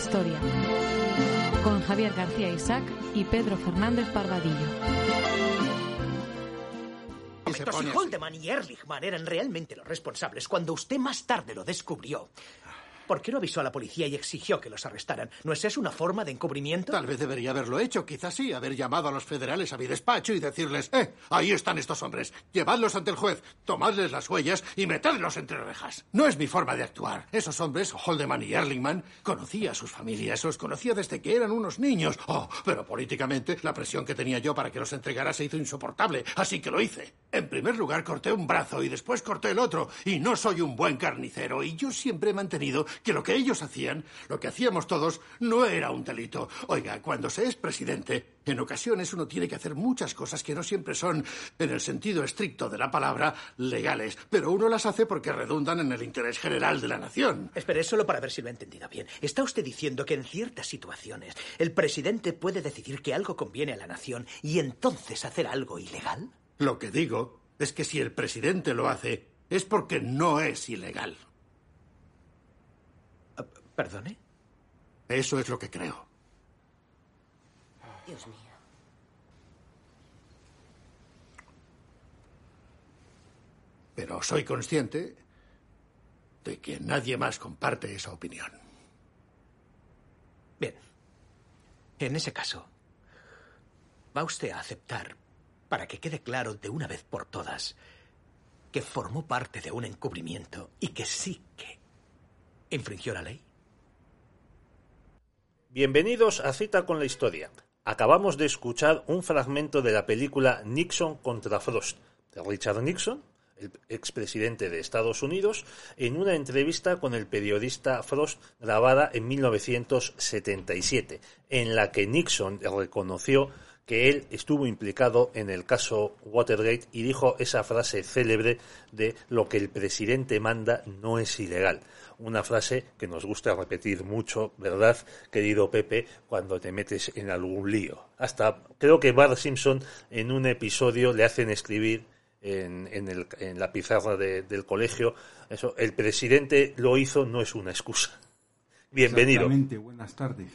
historia, con Javier García Isaac y Pedro Fernández Parvadillo. Si Holdeman y Ehrlichman eran realmente los responsables cuando usted más tarde lo descubrió, ¿Por qué no avisó a la policía y exigió que los arrestaran? ¿No es eso una forma de encubrimiento? Tal vez debería haberlo hecho, quizás sí, haber llamado a los federales a mi despacho y decirles, eh, ahí están estos hombres, llevadlos ante el juez, tomadles las huellas y metedlos entre rejas. No es mi forma de actuar. Esos hombres, Holdeman y Erlingman, conocía a sus familias, los conocía desde que eran unos niños. Oh, pero políticamente la presión que tenía yo para que los entregara se hizo insoportable, así que lo hice. En primer lugar corté un brazo y después corté el otro, y no soy un buen carnicero, y yo siempre he mantenido que lo que ellos hacían, lo que hacíamos todos, no era un delito. Oiga, cuando se es presidente, en ocasiones uno tiene que hacer muchas cosas que no siempre son, en el sentido estricto de la palabra, legales, pero uno las hace porque redundan en el interés general de la nación. Espere, solo para ver si lo he entendido bien. ¿Está usted diciendo que en ciertas situaciones el presidente puede decidir que algo conviene a la nación y entonces hacer algo ilegal? Lo que digo es que si el presidente lo hace, es porque no es ilegal. ¿Perdone? Eso es lo que creo. Dios mío. Pero soy consciente de que nadie más comparte esa opinión. Bien. En ese caso, ¿va usted a aceptar, para que quede claro de una vez por todas, que formó parte de un encubrimiento y que sí que infringió la ley? Bienvenidos a Cita con la Historia. Acabamos de escuchar un fragmento de la película Nixon contra Frost, de Richard Nixon, el expresidente de Estados Unidos, en una entrevista con el periodista Frost grabada en 1977, en la que Nixon reconoció que él estuvo implicado en el caso Watergate y dijo esa frase célebre de lo que el presidente manda no es ilegal una frase que nos gusta repetir mucho, ¿verdad, querido Pepe, cuando te metes en algún lío? Hasta creo que Bart Simpson en un episodio le hacen escribir en, en, la pizarra del colegio, eso, el presidente lo hizo, no es una excusa. Bienvenido. buenas tardes.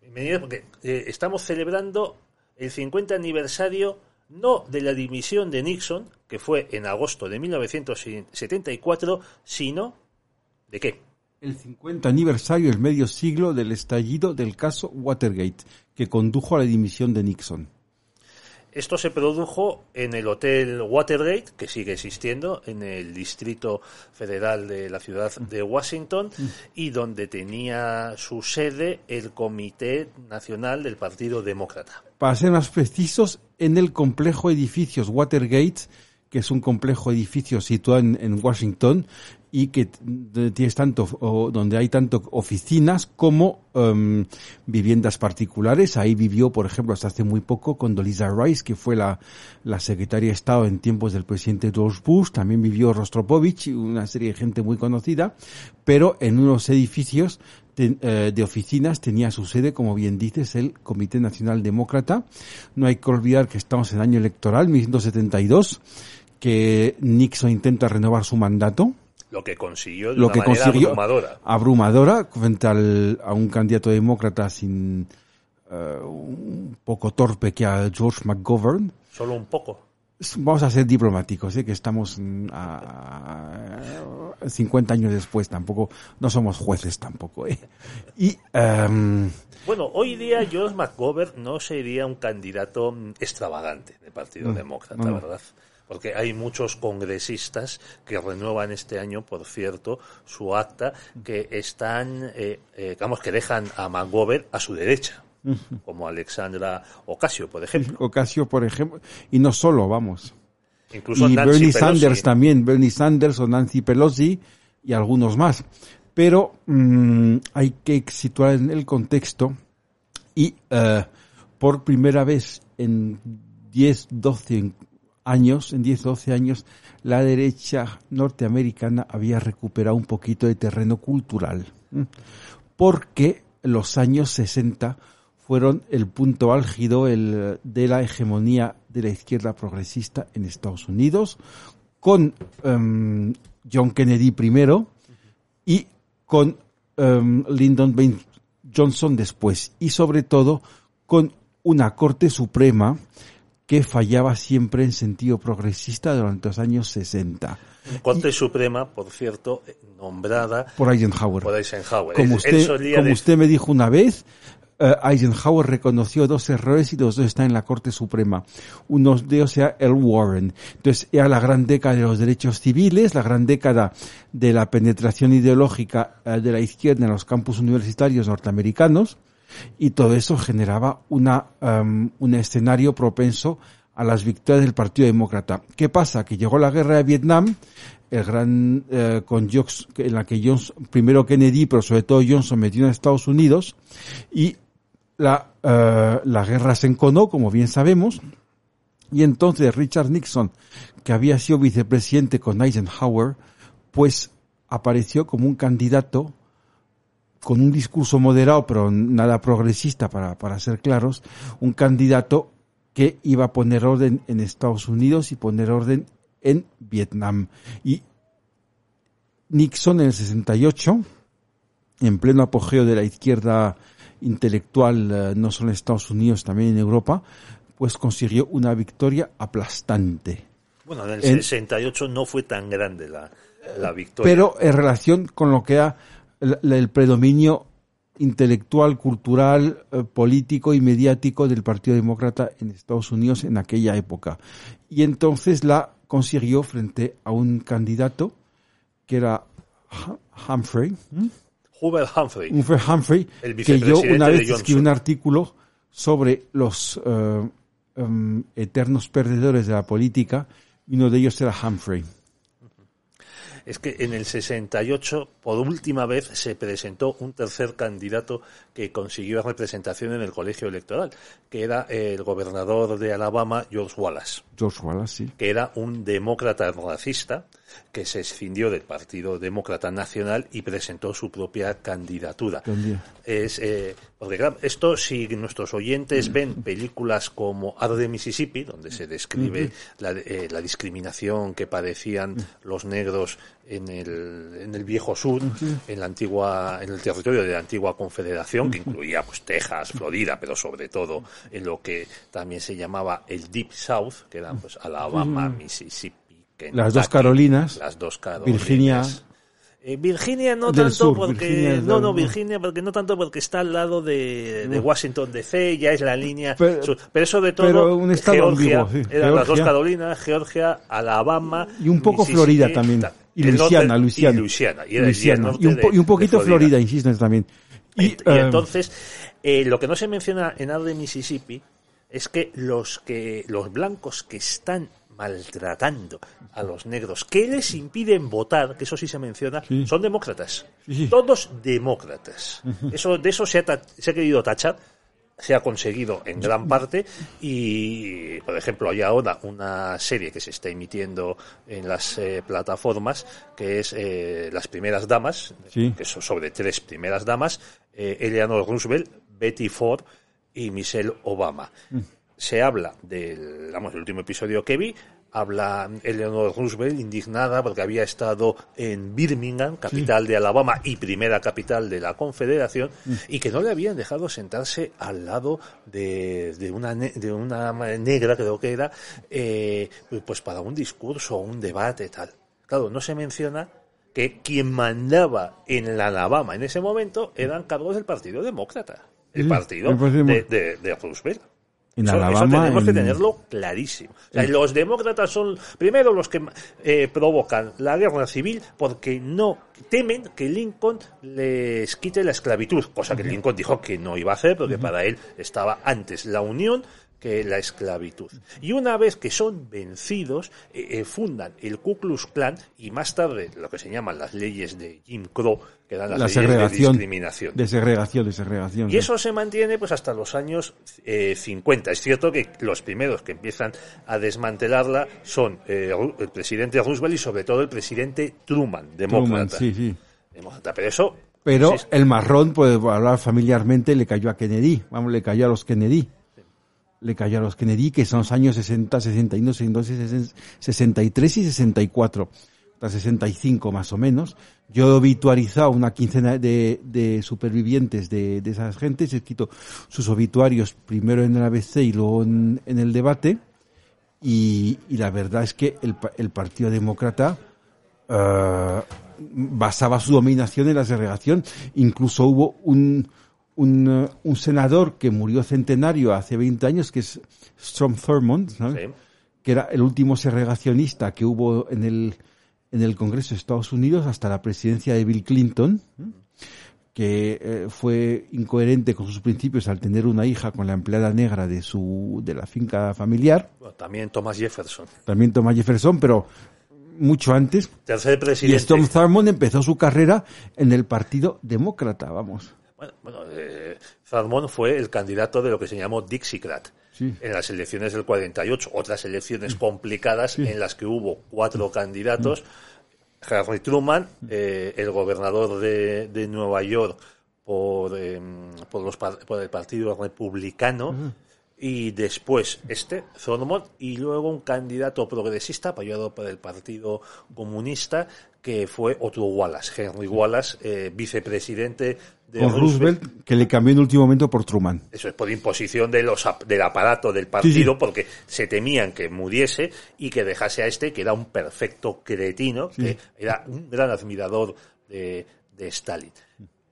Bienvenido porque eh, estamos celebrando el 50 aniversario no de la dimisión de Nixon, que fue en agosto de 1974, sino ¿De qué? El 50 aniversario, el medio siglo del estallido del caso Watergate, que condujo a la dimisión de Nixon. Esto se produjo en el Hotel Watergate, que sigue existiendo en el Distrito Federal de la ciudad de Washington, y donde tenía su sede el Comité Nacional del Partido Demócrata. Para ser más precisos, en el complejo edificios Watergate, que es un complejo edificio situado en Washington, y que tienes tanto donde hay tanto oficinas como em, viviendas particulares. Ahí vivió, por ejemplo, hasta hace muy poco Condoleezza Rice, que fue la, la secretaria de Estado en tiempos del presidente George Bush. También vivió Rostropovich, una serie de gente muy conocida, pero en unos edificios de oficinas tenía su sede, como bien dices, el Comité Nacional Demócrata. No hay que olvidar que estamos en año electoral, 1972, que Nixon intenta renovar su mandato lo que consiguió de una manera abrumadora. Abrumadora frente al, a un candidato demócrata sin uh, un poco torpe que a George McGovern. Solo un poco. Vamos a ser diplomáticos, ¿eh? que estamos mm, a, 50 años después, tampoco, no somos jueces tampoco. ¿eh? Y, um, bueno, hoy día George McGovern no sería un candidato extravagante del Partido Demócrata, ¿verdad? porque hay muchos congresistas que renuevan este año, por cierto, su acta, que están, eh, eh, digamos, que dejan a McGovern a su derecha, como Alexandra Ocasio, por ejemplo. Ocasio, por ejemplo, y no solo, vamos. Incluso y Bernie Sanders también, Bernie Sanders o Nancy Pelosi y algunos más. Pero mm, hay que situar en el contexto y eh, por primera vez en 10, 12, años, en 10, 12 años, la derecha norteamericana había recuperado un poquito de terreno cultural. Porque los años 60 fueron el punto álgido de la hegemonía de la izquierda progresista en Estados Unidos, con em, John Kennedy primero y con um, Lyndon Johnson después y sobre todo con una Corte Suprema que fallaba siempre en sentido progresista durante los años 60. Corte Suprema, por cierto, nombrada por Eisenhower. Por Eisenhower. Como usted, como usted me dijo una vez, Eisenhower reconoció dos errores y los dos están en la Corte Suprema. Uno de ellos era el Warren. Entonces era la gran década de los derechos civiles, la gran década de la penetración ideológica eh, de la izquierda en los campus universitarios norteamericanos y todo eso generaba una, um, un escenario propenso a las victorias del Partido Demócrata. ¿Qué pasa? Que llegó la guerra de Vietnam, el gran, eh, con Johnson, en la que Johnson, primero Kennedy, pero sobre todo Johnson metió en Estados Unidos, y la, eh, la guerra se enconó, como bien sabemos, y entonces Richard Nixon, que había sido vicepresidente con Eisenhower, pues apareció como un candidato con un discurso moderado, pero nada progresista para, para ser claros, un candidato que iba a poner orden en Estados Unidos y poner orden en Vietnam. Y Nixon en el 68, en pleno apogeo de la izquierda intelectual, eh, no solo en Estados Unidos, también en Europa, pues consiguió una victoria aplastante. Bueno, en el 68 no fue tan grande la, la victoria. Pero en relación con lo que era el, predominio intelectual, cultural, eh, político y mediático del Partido Demócrata en Estados Unidos en aquella época. Y entonces la consiguió frente a un candidato que era Humphrey. Hubert Humphrey. Hubert Humphrey, que yo una vez escribí un artículo sobre los em, eternos perdedores de la política y uno de ellos era Humphrey es que en el 68, por última vez, se presentó un tercer candidato que consiguió representación en el colegio electoral, que era el gobernador de Alabama, George Wallace. George Wallace, sí. Que era un demócrata racista que se escindió del Partido Demócrata Nacional y presentó su propia candidatura. Es, eh, porque claro, esto si nuestros oyentes ven películas como Ado de Mississippi, donde se describe la, eh, la, discriminación que padecían los negros en el, en el viejo sur, en la antigua, en el territorio de la antigua confederación, que incluía pues Texas, Florida, pero sobre todo en lo que también se llamaba el Deep South, que eran pues Alabama, Mississippi, las dos Carolinas, las dos Carolinas, Virginia, eh, Virginia no tanto porque no no Virginia porque no tanto porque está al lado de, de Washington DC ya es la línea pero, pero sobre todo un Georgia eran las dos Carolinas Georgia Alabama y un poco Florida también. y Luisiana, Luisiana, y Luisiana, y, y, un, poquito Florida. insisto también. Y, y eh, entonces eh, lo que no se menciona en algo de Mississippi es que los que los blancos que están maltratando a los negros, que les impiden votar, que eso sí se menciona, son demócratas. Todos demócratas. Eso, de eso se ha, se ha querido tachar, se ha conseguido en gran parte y, por ejemplo, hay ahora una serie que se está emitiendo en las eh, plataformas que es eh, Las primeras damas, que son sobre tres primeras damas, eh, Eleanor Roosevelt, Betty Ford y Michelle Obama. Mm se habla del, vamos, el último episodio que vi, habla Eleanor Roosevelt indignada porque había estado en Birmingham, capital de Alabama y primera capital de la Confederación, y que no le habían dejado sentarse al lado de, de, una, de una negra, creo que era, eh, pues para un discurso o un debate tal. Claro, no se menciona que quien mandaba en la Alabama en ese momento eran cargos del Partido Demócrata, el partido de, de, de Roosevelt. En Alabama, tenemos que tenerlo clarísimo. los demócratas son primero los que eh, provocan la guerra civil porque no temen que Lincoln les quite la esclavitud, cosa que Lincoln dijo que no iba a hacer porque para él estaba antes la unión que la esclavitud. Y una vez que son vencidos, eh, eh, fundan el Ku Klux Klan y más tarde lo que se llaman las leyes de Jim Crow, que dan las leyes de discriminación. De segregación, de segregación. Y eso se mantiene pues hasta los años eh, 50. Es cierto que los primeros que empiezan a desmantelarla son eh, el presidente Roosevelt y sobre todo el presidente Truman, demócrata. sí, sí. Demócrata. Pero eso pero el marrón, pues hablar familiarmente, le cayó a Kennedy. Vamos, le cayó a los Kennedy le cayó a los Kennedy, que son los años 60, 61, 62, 63 y 64. hasta 65 más o menos. Yo he obituarizado una quincena de, supervivientes de, esas gentes, he escrito sus obituarios primero en el ABC y luego en, el debate. Y, y, la verdad es que el, el Partido Demócrata uh, basaba su dominación en la segregación. Incluso hubo un, un, uh, un, senador que murió centenario hace 20 años, que es Strom Thurmond, ¿sabes? Sí. que era el último segregacionista que hubo en el, en el Congreso de Estados Unidos hasta la presidencia de Bill Clinton, que eh, fue incoherente con sus principios al tener una hija con la empleada negra de su de la finca familiar. Bueno, también Thomas Jefferson. También Thomas Jefferson, pero mucho antes. Tercer presidente. Y Storm Thurmond empezó su carrera en el Partido Demócrata, vamos. Bueno, bueno eh, fue el candidato de lo que se llamó Dixiecrat. Sí. en las elecciones del 48, otras elecciones complicadas sí. en las que hubo cuatro candidatos. Harry Truman, eh, el gobernador de, de, Nueva York por, eh, por, los, por el Partido Republicano, uh -huh. y después este, Thurmond, y luego un candidato progresista apoyado por el Partido Comunista, que fue otro Wallace, Henry Wallace, eh, vicepresidente de Con Roosevelt, Roosevelt, que le cambió en último momento por Truman. Eso es por imposición de los, del aparato del partido, sí, sí. porque se temían que muriese y que dejase a este, que era un perfecto cretino, sí. que era un gran admirador de, de Stalin.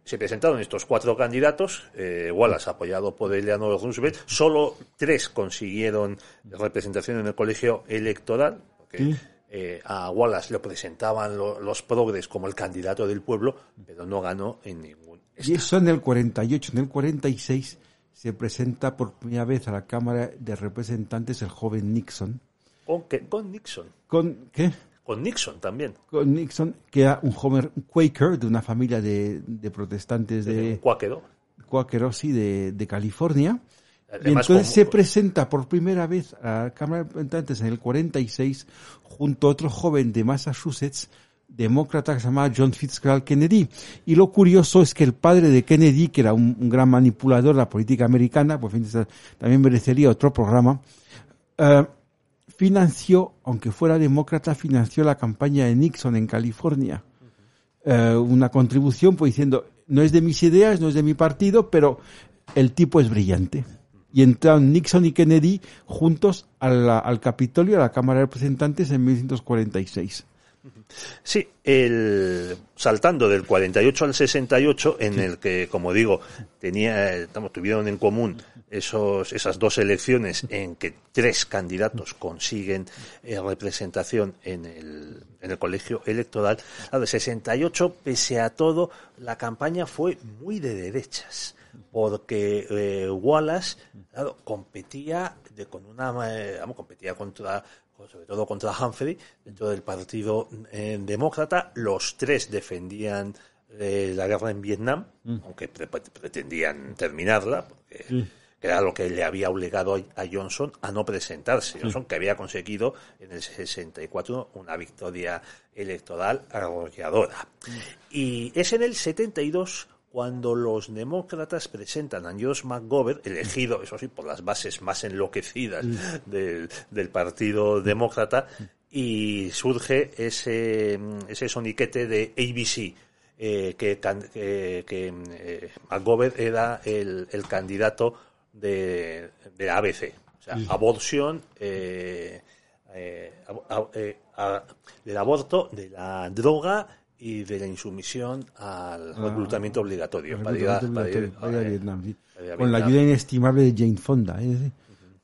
Se presentaron estos cuatro candidatos, eh, Wallace apoyado por Eleanor Roosevelt, solo tres consiguieron representación en el colegio electoral, porque eh, a Wallace lo presentaban lo, los progres como el candidato del pueblo, pero no ganó en ningún y eso en el 48, en el 46 se presenta por primera vez a la Cámara de Representantes el joven Nixon. ¿Con qué? Con Nixon. ¿Con qué? Con Nixon también. Con Nixon, que era un joven Quaker de una familia de, de protestantes de... de cuáquero. Cuáquero, sí, de, de California. Además, y entonces como... se presenta por primera vez a la Cámara de Representantes en el 46 junto a otro joven de Massachusetts demócrata que se llamaba John Fitzgerald Kennedy. Y lo curioso es que el padre de Kennedy, que era un, un gran manipulador de la política americana, pues también merecería otro programa, uh, financió, aunque fuera demócrata, financió la campaña de Nixon en California. Uh, una contribución, pues diciendo, no es de mis ideas, no es de mi partido, pero el tipo es brillante. Y entraron Nixon y Kennedy juntos a la, al Capitolio, a la Cámara de Representantes en 1946. Sí, el, saltando del 48 al 68, en sí. el que, como digo, tenía, estamos, tuvieron en común esos, esas dos elecciones en que tres candidatos consiguen eh, representación en el, en el colegio electoral. Claro, el 68, pese a todo, la campaña fue muy de derechas, porque eh, Wallace, claro, competía de, con una, eh, vamos, competía contra sobre todo contra Humphrey, dentro del Partido eh, Demócrata. Los tres defendían eh, la guerra en Vietnam, mm. aunque pre pretendían terminarla, porque mm. que era lo que le había obligado a Johnson a no presentarse. Mm. Johnson, que había conseguido en el 64 una victoria electoral arrolladora. Y es en el 72 cuando los demócratas presentan a George McGovern, elegido, eso sí, por las bases más enloquecidas del, del Partido Demócrata, y surge ese, ese soniquete de ABC, eh, que, que, que eh, McGovern era el, el candidato de, de ABC, o sea, aborción, eh, eh, a, a, del aborto, de la droga y de la insumisión al ah, reclutamiento obligatorio. Para ir, a, Vietnam. Con la ayuda inestimable de Jane Fonda, ¿eh?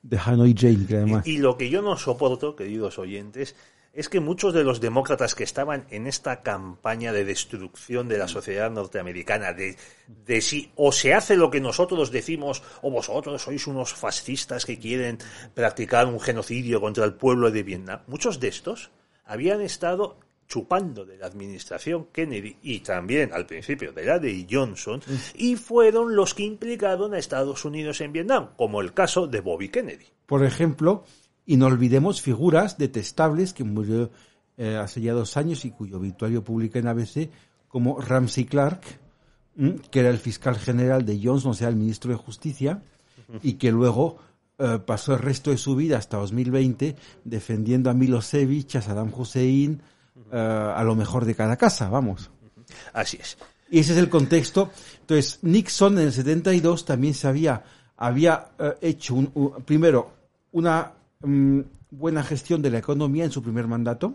de Hanoi Jane, que además. Y, y, lo que yo no soporto, queridos oyentes, es que muchos de los demócratas que estaban en esta campaña de destrucción de la sociedad norteamericana, de, de si o se hace lo que nosotros decimos, o vosotros sois unos fascistas que quieren practicar un genocidio contra el pueblo de Vietnam, muchos de estos habían estado chupando de la administración Kennedy y también al principio de la de Johnson y fueron los que implicaron a Estados Unidos en Vietnam, como el caso de Bobby Kennedy. Por ejemplo, y no olvidemos figuras detestables que murió eh, hace ya dos años y cuyo obituario publica en ABC, como Ramsey Clark, que era el fiscal general de Johnson, o sea, el ministro de Justicia, y que luego eh, pasó el resto de su vida hasta 2020 defendiendo a Milosevic, a Saddam Hussein, eh, a lo mejor de cada casa, vamos. Así es. Y ese es el contexto. Entonces, Nixon en el 72 también se había, había eh, hecho, un- primero, una mm, buena gestión de la economía en su primer mandato.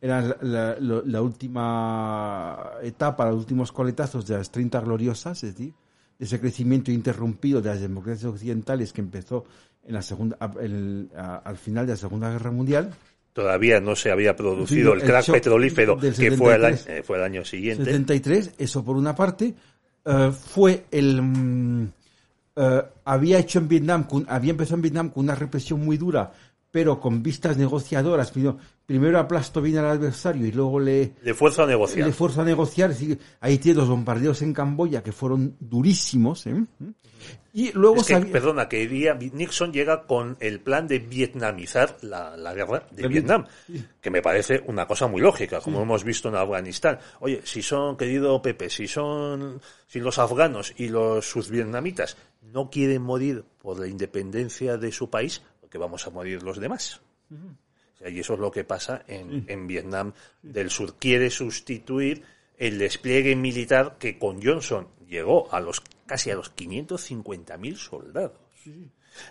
Era la, la- lo- la última etapa, los últimos coletazos de las 30 gloriosas, es decir, de ese crecimiento interrumpido de las democracias occidentales que empezó en la segunda, a- el- a- al final de la Segunda Guerra Mundial. Todavía no se había producido Sí, el el crack petrolífero que fue el, año, 73. eh, fue el año siguiente. 73, eso por una parte, eh, fue el... eh, había hecho en Vietnam, había empezado en Vietnam con una represión muy dura, pero con vistas negociadoras. Primero, aplastó bien al adversario y luego le, De fuerza a negociar. le forzó a negociar. Ahí tiene los bombardeos en Camboya que fueron durísimos. ¿eh? Y luego Es que, perdona, que diría, Nixon llega con el plan de vietnamizar la, la guerra de Vietnam, que me parece una cosa muy lógica, como hemos visto en Afganistán. Oye, si son, querido Pepe, si son, si los afganos y los sus vietnamitas no quieren morir por la independencia de su país, porque vamos a morir los demás. Sea, y eso es lo que pasa en, en Vietnam del Sur. Quiere sustituir el despliegue militar que con Johnson llegó a los casi a los 550.000 soldados.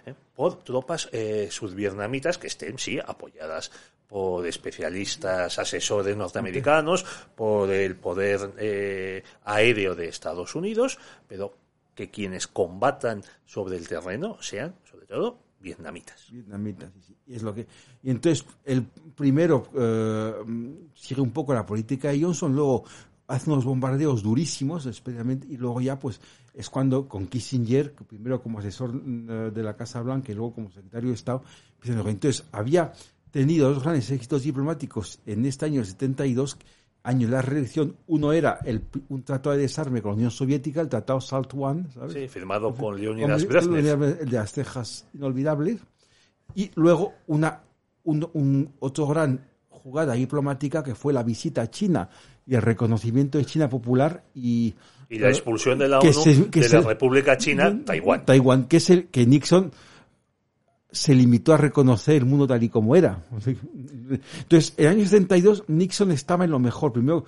¿eh? Por tropas eh, sudvietnamitas que estén, sí, apoyadas por especialistas, asesores norteamericanos, por el poder eh, aéreo de Estados Unidos, pero que quienes combatan sobre el terreno sean, sobre todo, vietnamitas. Vietnamitas, sí, sí. Y es lo que y entonces el primero eh, sigue un poco la política de Johnson, luego hace unos bombardeos durísimos, especialmente, y luego ya pues es cuando con Kissinger, primero como asesor eh, de la Casa Blanca y luego como secretario de Estado, entonces había tenido dos grandes éxitos diplomáticos en este año 72 año de la reelección. Uno era el, un tratado de desarme con la Unión Soviética, el tratado SALT I, ¿sabes? Sí, firmado con Leonidas Brezhnev. El de las cejas inolvidables. Y luego una, un, un- otro gran jugada diplomática que fue la visita a China y el reconocimiento de China popular y, Y la expulsión de la ONU se- de se- la República China, Taiwán. Taiwán, que es el que Nixon se limitó a reconocer el mundo tal y como era. Entonces, en el año 72 Nixon estaba en lo mejor. Primero,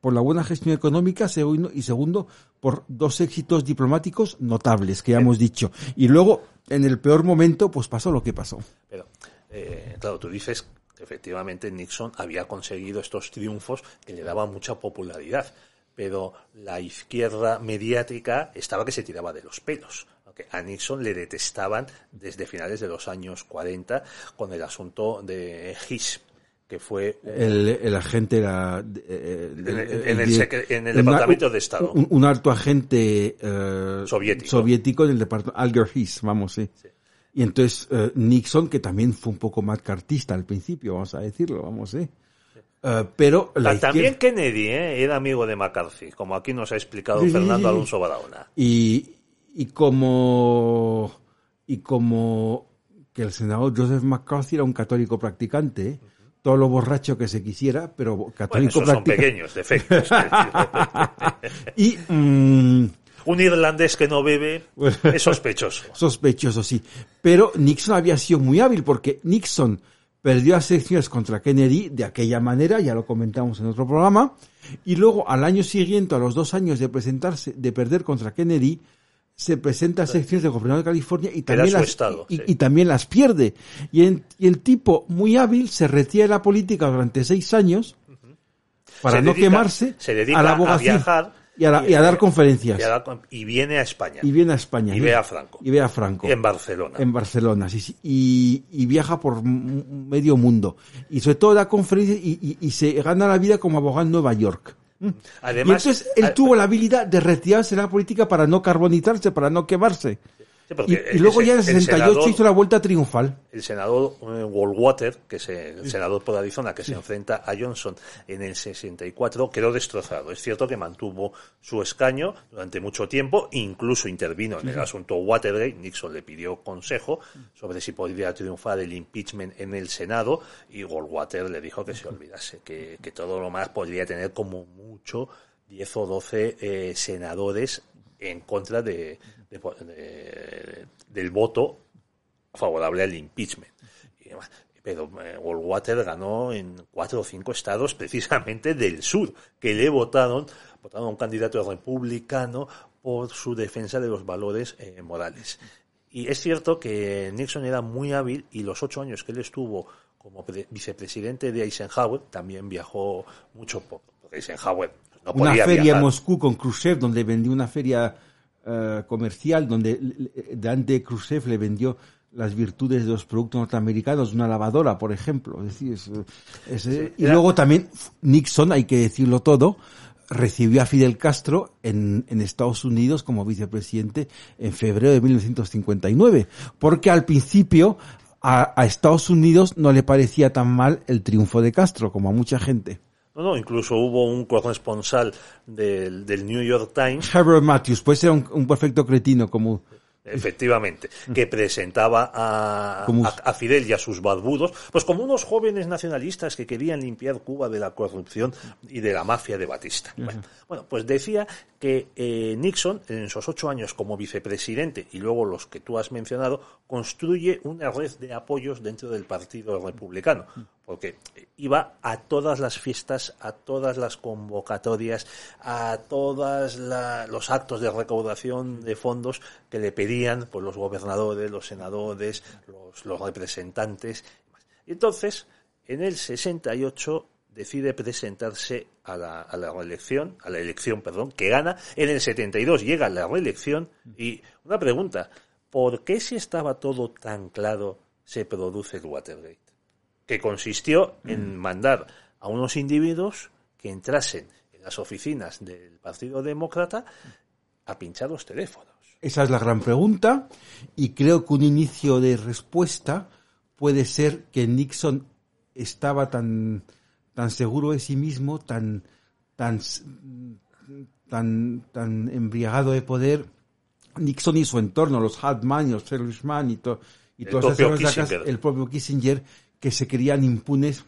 por la buena gestión económica y segundo, por dos éxitos diplomáticos notables, que ya hemos dicho. Y luego, en el peor momento, pues pasó lo que pasó. Pero, eh, claro, tú dices que efectivamente Nixon había conseguido estos triunfos que le daban mucha popularidad, pero la izquierda mediática estaba que se tiraba de los pelos. Aunque a Nixon le detestaban desde finales de los años 40 con el asunto de Hiss, que fue un- El, el agente era... eh, En el- en el en Departamento de Estado. Un, un alto agente eh, Soviético. soviético en el departamento, Alger Hiss, vamos, sí. Y entonces eh, Nixon, que también fue un poco cartista al principio, vamos a decirlo, vamos, ¿eh? Eh, pero la Ta- También izquierda- Kennedy ¿eh? era amigo de McCarthy, como aquí nos ha explicado Sí, Fernando. Alonso Barahona. y, y como y como que el senador Joseph McCarthy era un católico practicante, ¿eh? todo lo borracho que se quisiera, pero Bueno, católico esos son pequeños defectos. Y mm, Un irlandés que no bebe es sospechoso. sospechoso, sí. Pero Nixon había sido muy hábil porque Nixon perdió las elecciones contra Kennedy de aquella manera, ya lo comentamos en otro programa, y luego al año siguiente, a los dos años de presentarse, de perder contra Kennedy, se presenta a las elecciones de gobernador de California y también, las, estado, y, sí. y también las pierde. Y, en- y el tipo, muy hábil, se retira de la política durante seis años para Se no dedica- quemarse se dedica a la a abogacía viajar y a, la- y a dar conferencias. Y, a la- y viene a España. y viene a España. Y ve a Franco. Y ve a Franco. En Barcelona. En Barcelona, sí, sí. Y, viaja por medio mundo. Y sobre todo da conferencias y se gana la vida como abogado en Nueva York. Además, y entonces él tuvo la habilidad de retirarse de la política para no carbonizarse, para no quemarse. Sí, Y, y luego ese- ya en el 68 senador- hizo la vuelta triunfal. el senador eh, Goldwater, que es el senador por Arizona, que se enfrenta a Johnson en el 64, quedó destrozado. Es cierto que mantuvo su escaño durante mucho tiempo, incluso intervino en el asunto Watergate. Nixon le pidió consejo sobre si podría triunfar el impeachment en el Senado y Goldwater le dijo que se olvidase, que, que todo lo más podría tener como mucho 10 o 12 eh, senadores en contra de- de- de- del voto favorable al impeachment. Y demás. pero eh, Goldwater ganó en cuatro o cinco estados precisamente del sur, que le votaron, votaron a un candidato republicano por su defensa de los valores eh, morales. Y es cierto que Nixon era muy hábil y los ocho años que él estuvo como pre- vicepresidente de Eisenhower también viajó mucho por porque Eisenhower no una feria viajar. en Moscú con Khrushchev, donde vendió una feria eh, comercial, donde l- Dante Khrushchev le vendió las virtudes de los productos norteamericanos, una lavadora, por ejemplo. Es decir, es, es, eh, y luego también Nixon, hay que decirlo todo, recibió a Fidel Castro en, en Estados Unidos como vicepresidente en febrero de 1959, porque al principio a, a Estados Unidos no le parecía tan mal el triunfo de Castro, como a mucha gente. No, no, incluso hubo un corresponsal del, del New York Times. Herbert Matthews, puede ser un, un perfecto cretino como... Efectivamente, que presentaba a, a, a Fidel y a sus barbudos, pues como unos jóvenes nacionalistas que querían limpiar Cuba de la corrupción y de la mafia de Batista. Bueno, bueno, pues decía que eh, Nixon, en esos ocho años como vicepresidente y luego los que tú has mencionado, construye una red de apoyos dentro del Partido Republicano, porque iba a todas las fiestas, a todas las convocatorias, a todos los actos de recaudación de fondos que le pedían pues, los gobernadores, los senadores, los, representantes. Y entonces, en el 68 decide presentarse a la, a reelección, a la elección, perdón, que gana. En el 72 llega la reelección y una pregunta, ¿por qué si estaba todo tan claro se produce el Watergate? Que consistió en mandar a unos individuos que entrasen en las oficinas del Partido Demócrata a pinchar los teléfonos. Esa es la gran pregunta y creo que un inicio de respuesta puede ser que Nixon estaba tan, tan seguro de sí mismo, tan, tan, tan, tan embriagado de poder, Nixon y su entorno, los Hartman y los Seligman y, to- y El todas esas el propio Kissinger, que se creían impunes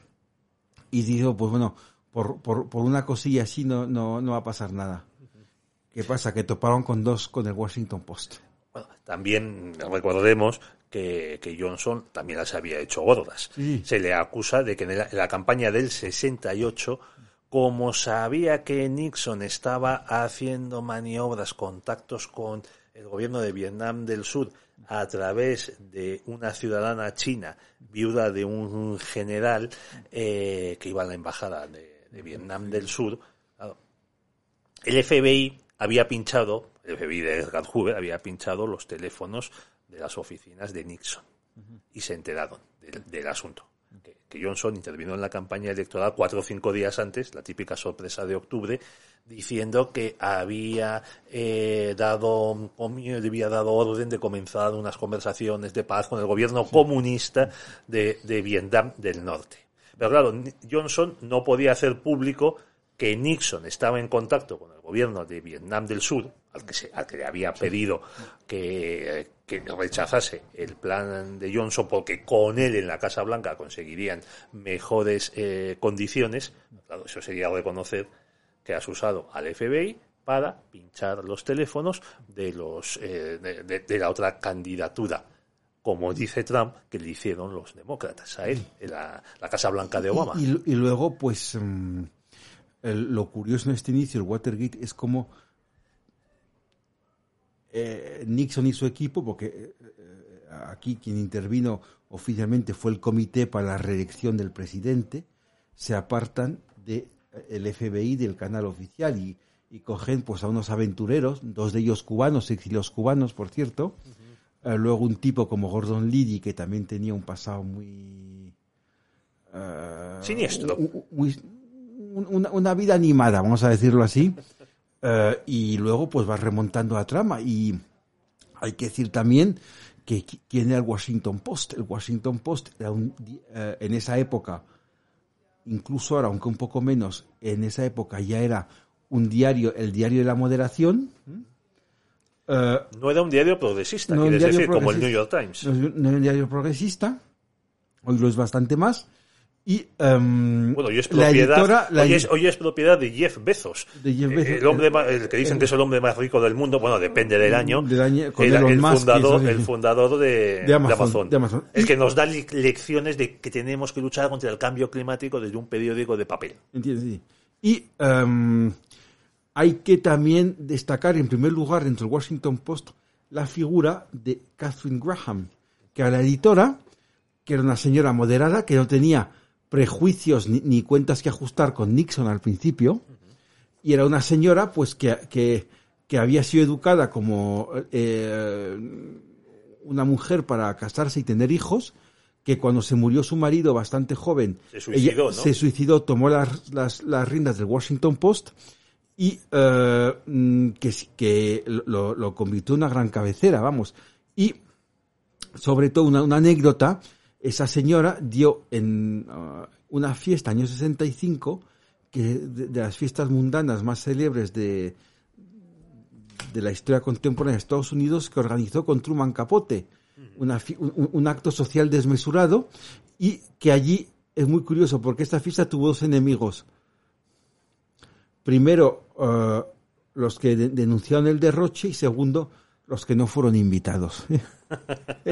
y dijo, pues bueno, por, por, por una cosilla así no, no, no va a pasar nada. ¿Qué pasa? Que toparon con dos con el Washington Post. Bueno, también recordemos que, que Johnson también las había hecho gordas. Sí. Se le acusa de que en la, en la campaña del 68, como sabía que Nixon estaba haciendo maniobras, contactos con el gobierno de Vietnam del Sur a través de una ciudadana china, viuda de un general eh, que iba a la embajada de, de Vietnam del Sur, el FBI había pinchado, el FBI de Edgar Hoover había pinchado los teléfonos de las oficinas de Nixon y se enteraron del, del asunto. Que Johnson intervino en la campaña electoral cuatro o cinco días antes, la típica sorpresa de octubre, diciendo que había eh, dado había dado orden de comenzar unas conversaciones de paz con el gobierno comunista de, de Vietnam del Norte. Pero claro, Johnson no podía hacer público que Nixon estaba en contacto con el gobierno de Vietnam del Sur, al que, se, al que le había pedido que, que rechazase el plan de Johnson porque con él en la Casa Blanca conseguirían mejores eh, condiciones, claro, eso sería reconocer que has usado al FBI para pinchar los teléfonos de los eh, de, de- de la otra candidatura como dice Trump, que le hicieron los demócratas a él, en la, la Casa Blanca de Obama. Y, y- y luego, pues, mm, el- lo curioso en este inicio, el Watergate, es como eh, Nixon y su equipo, porque eh, aquí quien intervino oficialmente fue el comité para la reelección del presidente, se apartan del FBI, del canal oficial, y, y cogen pues a unos aventureros, dos de ellos cubanos, exilios cubanos, por cierto, eh, luego un tipo como Gordon Liddy, que también tenía un pasado muy... eh, Siniestro. muy- un- una, una vida animada, vamos a decirlo así. Eh, y luego pues va remontando la trama. Y hay que decir también que quién era el Washington Post. El Washington Post era un, di- en esa época, incluso ahora, aunque un poco menos, en esa época ya era un diario, el diario de la moderación. Eh, No era un diario progresista, no quieres diario decir, como el New progresista. York Times. no no es un diario progresista, hoy lo es bastante más, Y em, Bueno, hoy es propiedad, editora, la hoy, es, edi- hoy es propiedad de Jeff Bezos. De Jeff Eh, Bezos. El, hombre ma- el que dicen que es el hombre más rico del mundo, bueno, depende del año. Del año- con el, el fundador, el de, De Amazon, de Amazon. El que nos da lecciones de que tenemos que luchar contra el cambio climático desde un periódico de papel. ¿Entiendes? Sí. Y em, hay que también destacar, en primer lugar, dentro del Washington Post, la figura de Catherine Graham, que era la editora, que era una señora moderada, que no tenía prejuicios ni, ni cuentas que ajustar con Nixon al principio, y era una señora pues que, que, que había sido educada como eh, una mujer para casarse y tener hijos, que cuando se murió su marido bastante joven, Se suicidó, se suicidó, tomó las, las, las riendas del Washington Post y eh, que, que lo, lo convirtió en una gran cabecera, vamos. Y sobre todo una, una anécdota, esa señora dio en ah, una fiesta, año 65, que de, de las fiestas mundanas más célebres de, de la historia contemporánea de Estados Unidos, que organizó con Truman Capote, una un, un acto social desmesurado, y que allí es muy curioso, porque esta fiesta tuvo dos enemigos. Primero, eh, los que de- denunciaron el derroche, y segundo, los que no fueron invitados.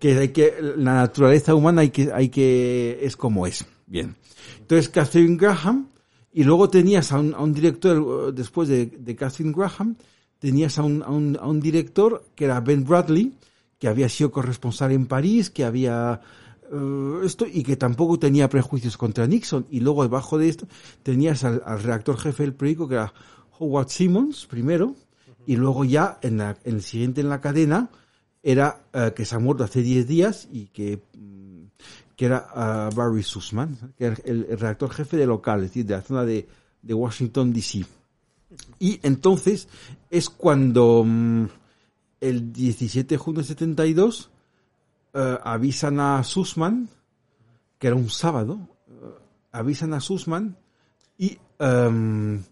que hay que la naturaleza humana hay que hay que es como es. Bien. Entonces Catherine Graham y luego tenías a un, a un director después de, de Catherine Graham tenías a un, a, un, a un director que era Ben Bradley que había sido corresponsal en París que había eh, esto y que tampoco tenía prejuicios contra Nixon. Y luego debajo de esto tenías al, al redactor jefe del periódico que era Howard Simmons primero y luego ya en, la, en el siguiente en la cadena era eh, que se ha muerto hace 10 días y que, mm, que era ah, Barry Sussman, que era el, el redactor jefe de local, es decir, de la zona de, Washington, D.C. Y entonces es cuando mm, el 17 de junio de 72 eh, avisan a Sussman, que era un sábado, eh, avisan a Sussman y... em,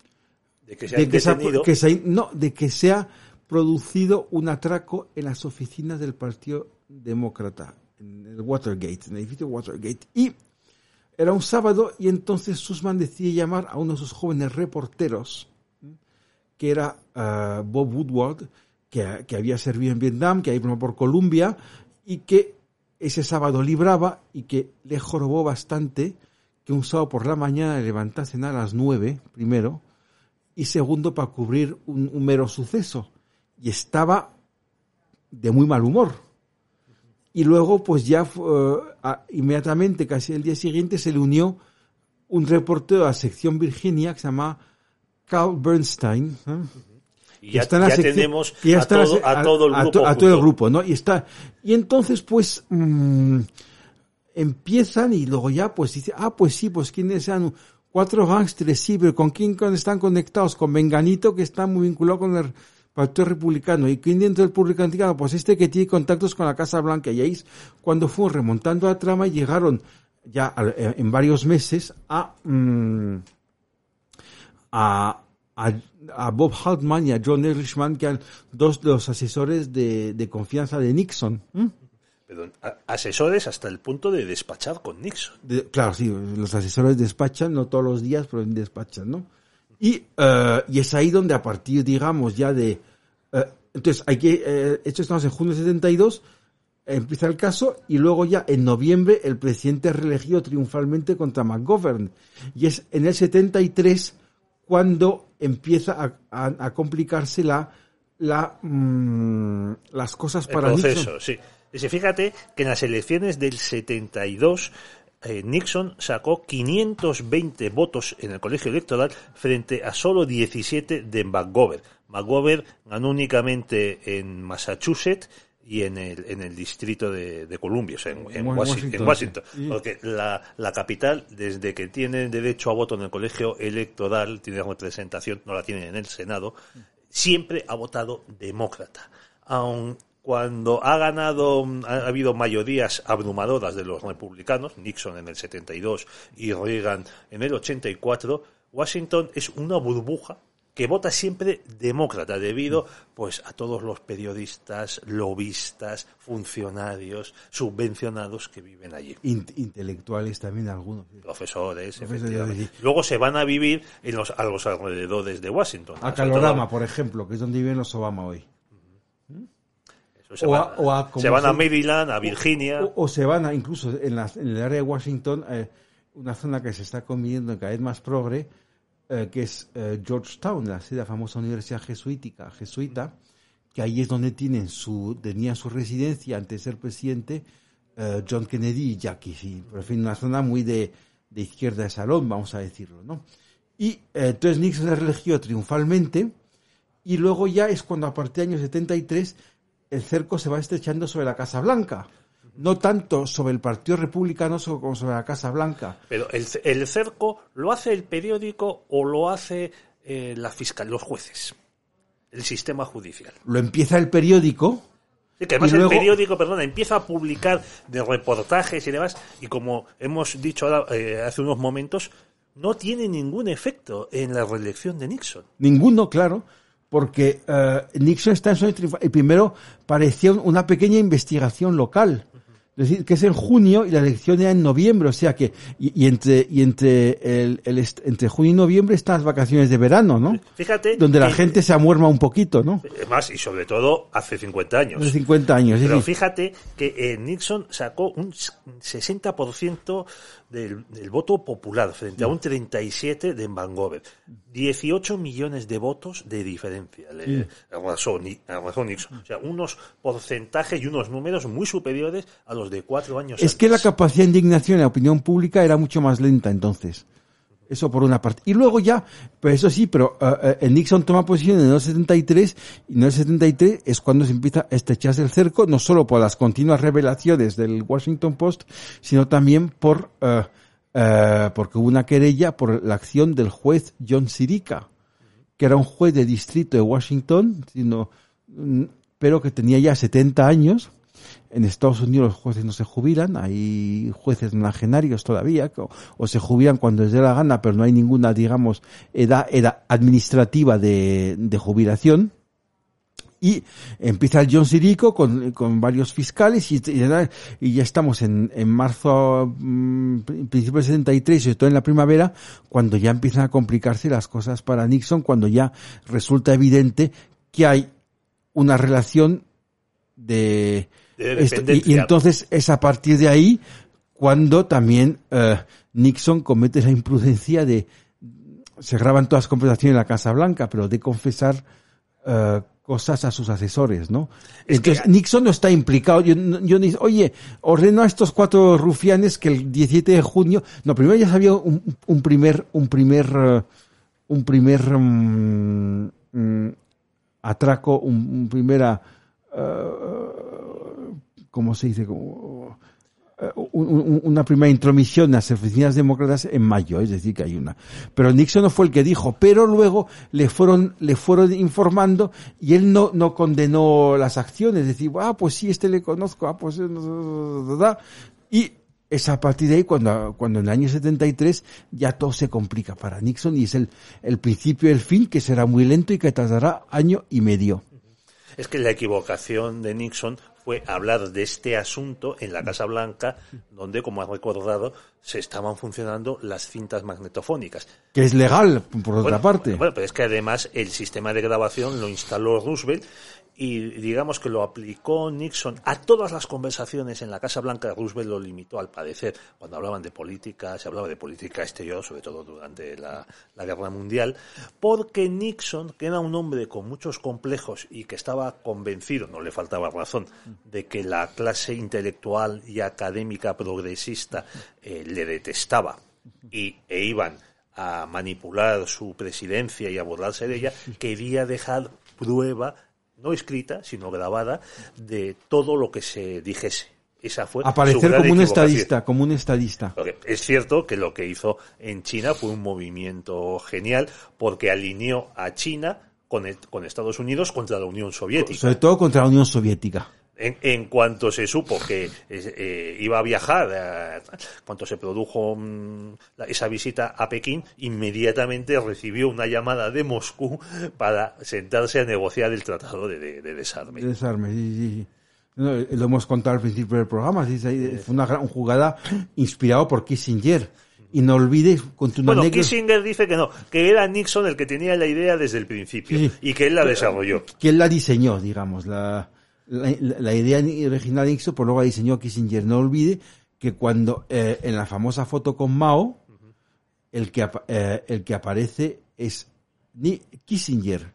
De que se ha de que se, ha- detenido. que se ha- no, de que se ha producido un atraco en las oficinas del Partido Demócrata, en el Watergate, en el edificio Watergate. Y era un sábado y entonces Sussman decide llamar a uno de sus jóvenes reporteros, que era ah, Bob Woodward, que, que había servido en Vietnam, que había pasado por Colombia y que ese sábado libraba y que le jorobó bastante que un sábado por la mañana le levantasen a las nueve, primero, y segundo para cubrir un, un mero suceso. Y estaba de muy mal humor. Y luego, pues ya eh, a- inmediatamente, casi el día siguiente, se le unió un reportero de la sección Virginia que se llama Carl Bernstein. ¿eh? Y ya, está en la ya sección- tenemos que ya a, está todo, a todo el a grupo. to- a todo el grupo, ¿no? Y está y entonces pues mm, empiezan y luego ya pues dice, ah, pues sí, pues quiénes sean cuatro gángsters, sí, pero con quién están conectados, con Menganito que está muy vinculado con el Partido Republicano y quién dentro del Partido Republicano, pues este que tiene contactos con la Casa Blanca y ahí es cuando fue remontando la trama y llegaron ya eh, en varios meses a mm, a, a, a Bob Haltman y a John Erishman, que eran dos de los asesores de, de confianza de Nixon. ¿Mm? Perdón, asesores hasta el punto de despachar con Nixon. De- claro, sí, los asesores despachan, no todos los días, pero despachan, ¿no? Y, eh, y es ahí donde a partir, digamos, ya de... eh, entonces, hay que... Eh, esto estamos en junio de 72, empieza el caso, y luego ya en noviembre el presidente es reelegido triunfalmente contra McGovern. Y es en el 73 cuando empieza a, a- a complicarse la, la, mm, las cosas El para proceso, Nixon. sí. Dice, fíjate que en las elecciones del 72 eh, Nixon sacó 520 votos en el colegio electoral frente a solo 17 de McGovern. McGovern ganó únicamente en Massachusetts y en el, en el distrito de, de Columbia, o sea, en, en Wa- Washington, en Washington, Washington. sí. Porque la, la capital, desde que tiene derecho a voto en el colegio electoral, tiene representación, no la tiene en el Senado, siempre ha votado demócrata. Aun cuando ha ganado, ha, ha habido mayorías abrumadoras de los republicanos, Nixon en el 72 y Reagan en el 84, Washington es una burbuja que vota siempre demócrata debido pues a todos los periodistas, lobistas, funcionarios, subvencionados que viven allí. intelectuales también algunos. Profesores, Profesores Luego se van a vivir en los, a los alrededores de Washington. A Calorama, por ejemplo, que es donde viven los Obama hoy. Se, van, a, Maryland, a Virginia. O, se van a, incluso en, en el área de Washington, eh, una zona que se está convirtiendo cada vez más progre, eh, que es eh, Georgetown, la, la famosa universidad jesuítica, jesuita, que ahí es donde tienen su, tenía su residencia antes de ser presidente eh, John Kennedy y Jackie, sí, por fin una zona muy de, de, izquierda de salón, vamos a decirlo, ¿no? Y entonces Nixon se religió triunfalmente y luego ya es cuando a partir del año 73 el cerco se va estrechando sobre la Casa Blanca no tanto sobre el Partido Republicano como sobre la Casa Blanca. Pero el, el cerco lo hace el periódico o lo hace eh, la fiscal, los jueces, el sistema judicial. Lo empieza el periódico. Sí, que además el periódico, perdona, empieza a publicar de reportajes y demás, y como hemos dicho eh, hace unos momentos, no tiene ningún efecto en la reelección de Nixon. Ninguno, claro porque uh, Nixon está en su y primero parecía una pequeña investigación local es decir, que es en junio y la elección era en noviembre, o sea que, y, entre, y entre, el, el entre junio y noviembre están las vacaciones de verano, ¿no? Fíjate. Donde la gente se amuerma un poquito, ¿no? Más, y sobre todo hace 50 años. Hace 50 años, Pero fíjate que eh, Nixon sacó un 60% del, del, voto popular frente a un 37 de Vancouver. 18 millones de votos de diferencia le arrasó, Nixon. O sea, unos porcentajes y unos números muy superiores a los de cuatro años Es que la capacidad de indignación en la opinión pública era mucho más lenta entonces. Eso por una parte. Y luego ya, pues eso sí, pero uh, Nixon toma posición en el 73 y en el 73 es cuando se empieza a estrecharse el cerco, no solo por las continuas revelaciones del Washington Post, sino también por, uh, uh, porque hubo una querella por la acción del juez John Sirica, que era un juez de distrito de Washington, sino, mm, pero que tenía ya 70 años en Estados Unidos los jueces no se jubilan, hay jueces nagenarios todavía, o, se jubilan cuando les dé la gana, pero no hay ninguna, digamos, edad, administrativa de, jubilación. Y empieza el John Sirico con, con varios fiscales y, y, ya estamos en, en marzo, mm, principio del 73, sobre todo en la primavera, cuando ya empiezan a complicarse las cosas para Nixon, cuando ya resulta evidente que hay una relación de, y, entonces es a partir de ahí cuando también eh, Nixon comete la imprudencia de se graban todas las conversaciones en la Casa Blanca, pero de confesar eh, cosas a sus asesores, ¿no? Entonces Nixon no está implicado. Yo, yo oye, ordeno a estos cuatro rufianes que el 17 de junio, no, primero ya sabía un, un primer, un primer, uh, un primer um, um, atraco, un, un primera uh, ¿cómo se dice? Como, eh, una primera intromisión en las oficinas demócratas en mayo, es decir, que hay una. Pero Nixon no fue el que dijo, pero luego le fueron, le fueron informando y él no, no condenó las acciones, es decir, ah, pues sí, este le conozco, ah, pues, y es a partir de ahí cuando, cuando en el año 73 ya todo se complica para Nixon y es el, el principio y el fin que será muy lento y que tardará año y medio. Es que la equivocación de Nixon fue hablar de este asunto en la Casa Blanca, donde, como ha recordado, se estaban funcionando las cintas magnetofónicas. Que es legal, por otra parte. Bueno, pero es que además el sistema de grabación lo instaló Roosevelt y digamos que lo aplicó Nixon a todas las conversaciones en la Casa Blanca. Roosevelt lo limitó al parecer cuando hablaban de política, se hablaba de política exterior, sobre todo durante la, Guerra Mundial, porque Nixon, que era un hombre con muchos complejos y que estaba convencido, no le faltaba razón, de que la clase intelectual y académica progresista eh, le detestaba y, e iban a manipular su presidencia y a burlarse de ella, quería dejar prueba no escrita, sino grabada, de todo lo que se dijese. Esa fue Aparecer como un estadista, como un estadista. es cierto que lo que hizo en China fue un movimiento genial porque alineó a China con, con Estados Unidos contra la Unión Soviética. Sobre todo contra la Unión Soviética En, en cuanto se supo que eh, eh, iba a viajar, eh, cuando se produjo mm, la- esa visita a Pekín, inmediatamente recibió una llamada de Moscú para sentarse a negociar el tratado de, de- de desarme. de desarme, sí, sí. No, eh, lo hemos contado al principio del programa, sí, sí, fue una gran jugada inspirado por Kissinger. Y no olvides, con tu Bueno, Kissinger dice que no, que era Nixon el que tenía la idea desde el principio y que él la desarrolló. que él la diseñó, digamos, la, la, la idea original de Nixon, pues luego la diseñó Kissinger. No olvide que cuando eh, en la famosa foto con Mao, el que eh, el que aparece es Ni- Kissinger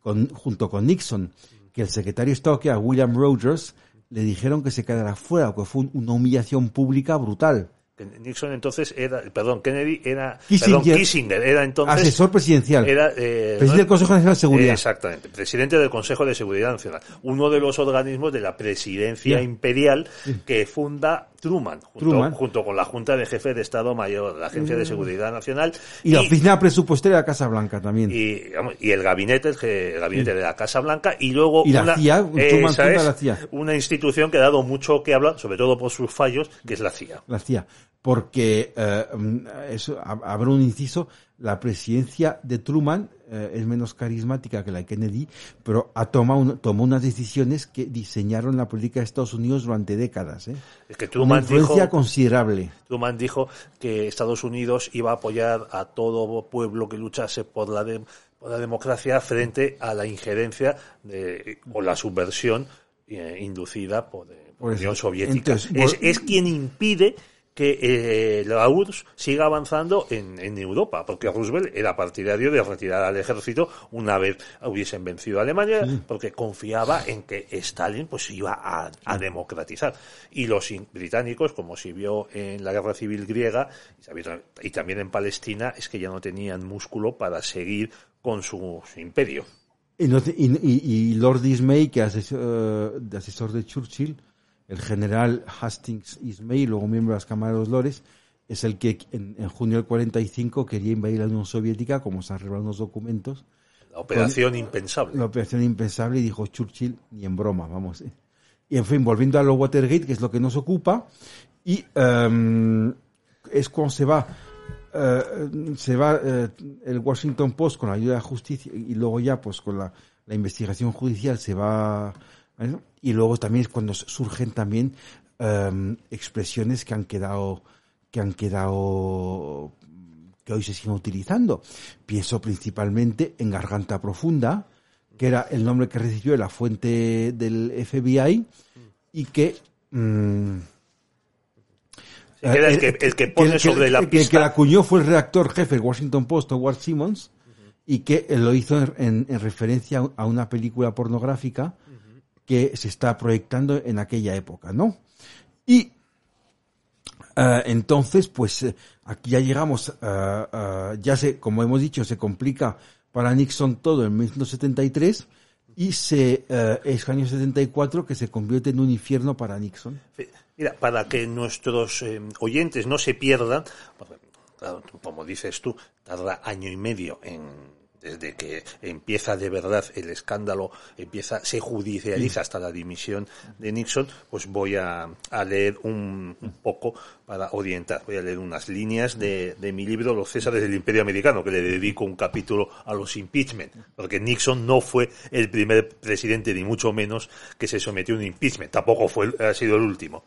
con, junto con Nixon, que el secretario de Estado que era William Rogers le dijeron que se quedara fuera, que fue un- una humillación pública brutal. Nixon entonces era, perdón, Kennedy era, Kissinger. perdón, Kissinger era entonces Asesor presidencial. Era, eh, Presidente del Consejo Nacional de Seguridad. Exactamente, presidente del Consejo de Seguridad Nacional, uno de los organismos de la presidencia imperial que funda Truman junto, Truman. junto con la Junta de Jefes de Estado Mayor, la Agencia de Seguridad Nacional y la oficina presupuestaria de la Casa Blanca también. y, y el gabinete, el, gabinete de la Casa Blanca, y luego Y la una, CIA, un Truman esa funda es, la CIA. una institución que ha dado mucho que hablar, sobre todo por sus fallos, que es la CIA. la CIA, porque eh, mm, eso, hab- habrá un inciso, la presidencia de Truman eh, es menos carismática que la de Kennedy, pero ha tomado, un- tomó unas decisiones que diseñaron la política de Estados Unidos durante décadas. ¿eh? Es que Una Truman influencia dijo, considerable. Truman dijo que Estados Unidos iba a apoyar a todo pueblo que luchase por la, de- por la democracia frente a la injerencia de, o la subversión eh, inducida por, eh, por Por la eso. Unión Soviética. Entonces, es, es quien impide que eh, la URSS siga avanzando en, en Europa, porque Roosevelt era partidario de retirar al ejército una vez hubiesen vencido a Alemania, porque confiaba en que Stalin pues iba a, a democratizar. Y los británicos, como se vio en la guerra civil griega y también en Palestina, es que ya no tenían músculo para seguir con su, su imperio. Y, Lord Ismay, que de asesor de Churchill, el general Hastings Ismay, luego miembro de las cámaras de los Lores, es el que en, en junio del 45 quería invadir la Unión Soviética, como se han revelado en los documentos, La operación impensable. la operación impensable y dijo Churchill ni en broma, vamos. eh. Y en fin, volviendo a lo Watergate, que es lo que nos ocupa, y em, es cuando se va, eh, se va eh, el Washington Post con la ayuda de la justicia y luego ya pues con la, la investigación judicial se va, ¿eh? y luego también es cuando surgen también em, expresiones que han quedado, que han quedado que hoy se siguen utilizando. Pienso principalmente en Garganta Profunda, que era el nombre que recibió la fuente del FBI y que... que era el que- el que pone sobre la que- que pista. la acuñó fue el redactor jefe del Washington Post, Howard Simmons, y que lo hizo en, en- en referencia a una película pornográfica que se está proyectando en aquella época, ¿no? Y eh, entonces, pues eh, aquí ya llegamos, eh, eh, ya se, como hemos dicho, se complica para Nixon todo en 1973 y se es año 74 que se convierte en un infierno para Nixon. Mira, para que nuestros eh, oyentes no se pierdan, claro, como dices tú, tarda año y medio en desde que empieza de verdad el escándalo, empieza, se judicializa hasta la dimisión de Nixon, pues voy a, a leer un, un poco para orientar. Voy a leer unas líneas de, de mi libro Los Césares del Imperio Americano, que le dedico un capítulo a los impeachment, porque Nixon no fue el primer presidente, ni mucho menos, que se sometió a un impeachment. Tampoco fue, ha sido el último.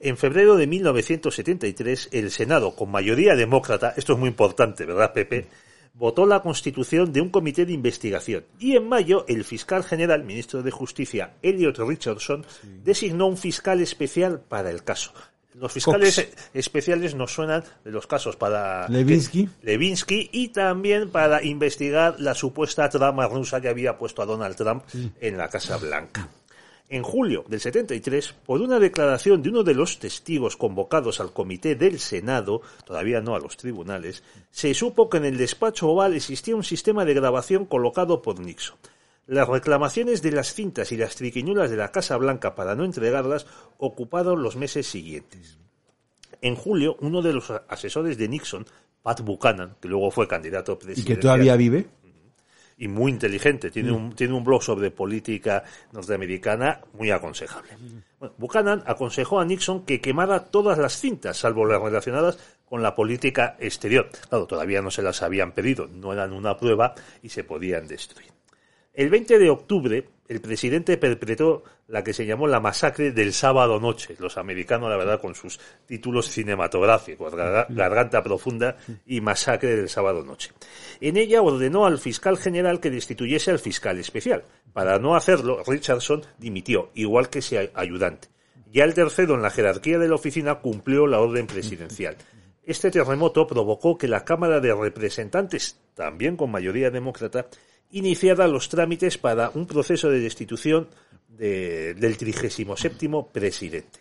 En febrero de 1973, el Senado, con mayoría demócrata, esto es muy importante, ¿verdad, Pepe? Votó la constitución de un comité de investigación. Y en mayo, el fiscal general, ministro de Justicia, Elliot Richardson, designó un fiscal especial para el caso. Los fiscales Cox. especiales nos suenan de los casos para Levinsky. que- Levinsky y también para investigar la supuesta trama rusa que había puesto a Donald Trump en la Casa Blanca. En julio del 73, por una declaración de uno de los testigos convocados al comité del Senado, todavía no a los tribunales, se supo que en el despacho oval existía un sistema de grabación colocado por Nixon. Las reclamaciones de las cintas y las triquiñuelas de la Casa Blanca para no entregarlas ocuparon los meses siguientes. En julio, uno de los asesores de Nixon, Pat Buchanan, que luego fue candidato Y presidencial, que todavía vive. Y muy inteligente. Tiene, un, tiene un blog sobre política norteamericana muy aconsejable. Bueno, Buchanan aconsejó a Nixon que quemara todas las cintas, salvo las relacionadas con la política exterior. Claro, todavía no se las habían pedido, no eran una prueba y se podían destruir. El 20 de octubre, el presidente perpetró la que se llamó la masacre del sábado noche. Los americanos, la verdad, con sus títulos cinematográficos, Garganta Profunda y Masacre del sábado noche. En ella ordenó al fiscal general que destituyese al fiscal especial. Para no hacerlo, Richardson dimitió, igual que su ayudante. Ya el tercero en la jerarquía de la oficina cumplió la orden presidencial. Este terremoto provocó que la Cámara de Representantes, también con mayoría demócrata, iniciara los trámites para un proceso de destitución de, del 37 presidente.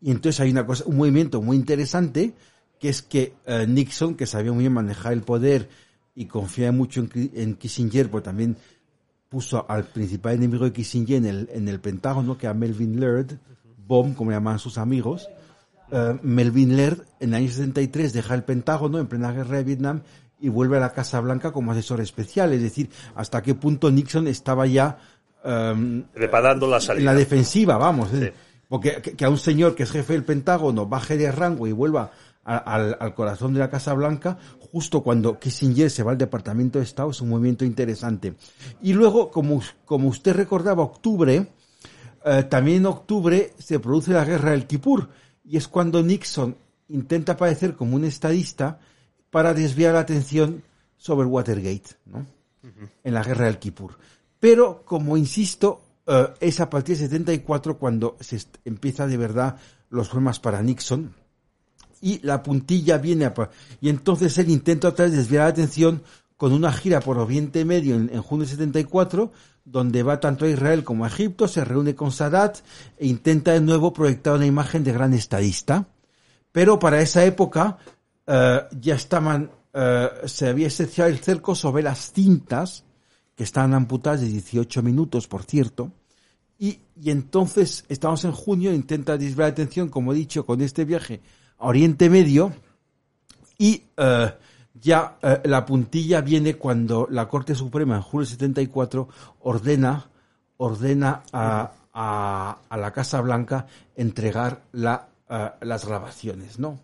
Y entonces hay una cosa, un movimiento muy interesante, que es que eh, Nixon, que sabía muy bien manejar el poder y confía mucho en, Kissinger, pues también puso al principal enemigo de Kissinger en el, en el Pentágono, que era Melvin Laird, Bomb, como llamaban sus amigos. Eh, Melvin Laird, en el año 63, deja el Pentágono en plena guerra de Vietnam y vuelve a la Casa Blanca como asesor especial. Es decir, hasta qué punto Nixon estaba ya um, preparando la salida. En la defensiva, vamos. Porque que, a un señor que es jefe del Pentágono baje de rango y vuelva al, al, corazón de la Casa Blanca, justo cuando Kissinger se va al Departamento de Estado, es un movimiento interesante. Y luego, como, como usted recordaba, octubre, eh, también en octubre se produce la guerra del Kipur, y es cuando Nixon intenta aparecer como un estadista para desviar la atención sobre Watergate, ¿no? En la guerra del Kipur. Pero, como insisto, eh, es a partir de 74 cuando se empieza de verdad los problemas para Nixon y la puntilla viene a... Y entonces él intenta otra vez desviar la atención con una gira por Oriente Medio en junio de 74, donde va tanto a Israel como a Egipto, se reúne con Sadat e intenta de nuevo proyectar una imagen de gran estadista. Pero para esa época eh, ya estaban, eh, se había estrechado el cerco sobre las cintas, que estaban amputadas de 18 minutos, por cierto, y, y entonces estamos en junio, intenta desviar la atención, como he dicho, con este viaje a Oriente Medio, y uh, ya la puntilla viene cuando la Corte Suprema en julio 74 ordena, ordena a, a la Casa Blanca entregar la las grabaciones, ¿no?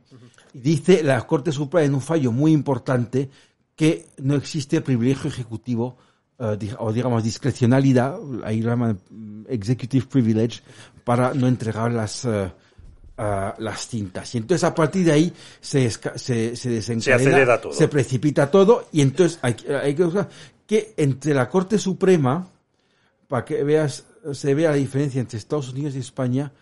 Dice la Corte Suprema en un fallo muy importante que no existe privilegio ejecutivo uh, o digamos discrecionalidad, ahí lo llaman mm, executive privilege, para no entregar las uh, las cintas. Y entonces a partir de ahí se, se, se desencadena, se, se, precipita todo y entonces hay, hay que que entre la Corte Suprema, para que veas, se vea la diferencia entre Estados Unidos y España,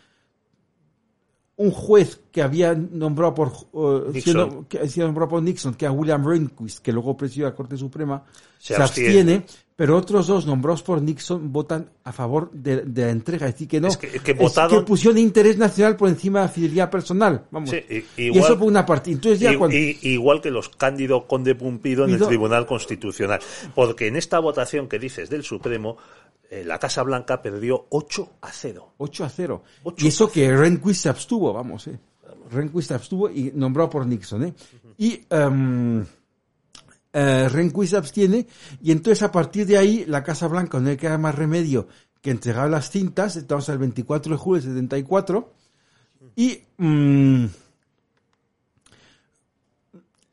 un juez que había nombrado por uh, siendo, que nombrado por Nixon, que a William Rehnquist, que luego presidió la Corte Suprema, se, abstiene. pero otros dos nombrados por Nixon votan a favor de, de la entrega, es decir que no, es que, que, votaron... es que pusieron interés nacional por encima de la fidelidad personal, vamos. Sí, igual, y eso por una parte. Entonces ya y, cuando... y, igual que los Cándido Conde Pumpido en el Tribunal Constitucional, porque en esta votación que dices del Supremo eh, la Casa Blanca perdió 8 a 0. 8 a 0. y eso que Rehnquist se abstuvo, vamos, eh. Rehnquist se abstuvo y nombrado por Nixon, eh. Y um, eh, Rehnquist se abstiene y entonces a partir de ahí la Casa Blanca no le queda más remedio que entregar las cintas, estamos el 24 de julio del 74 y um,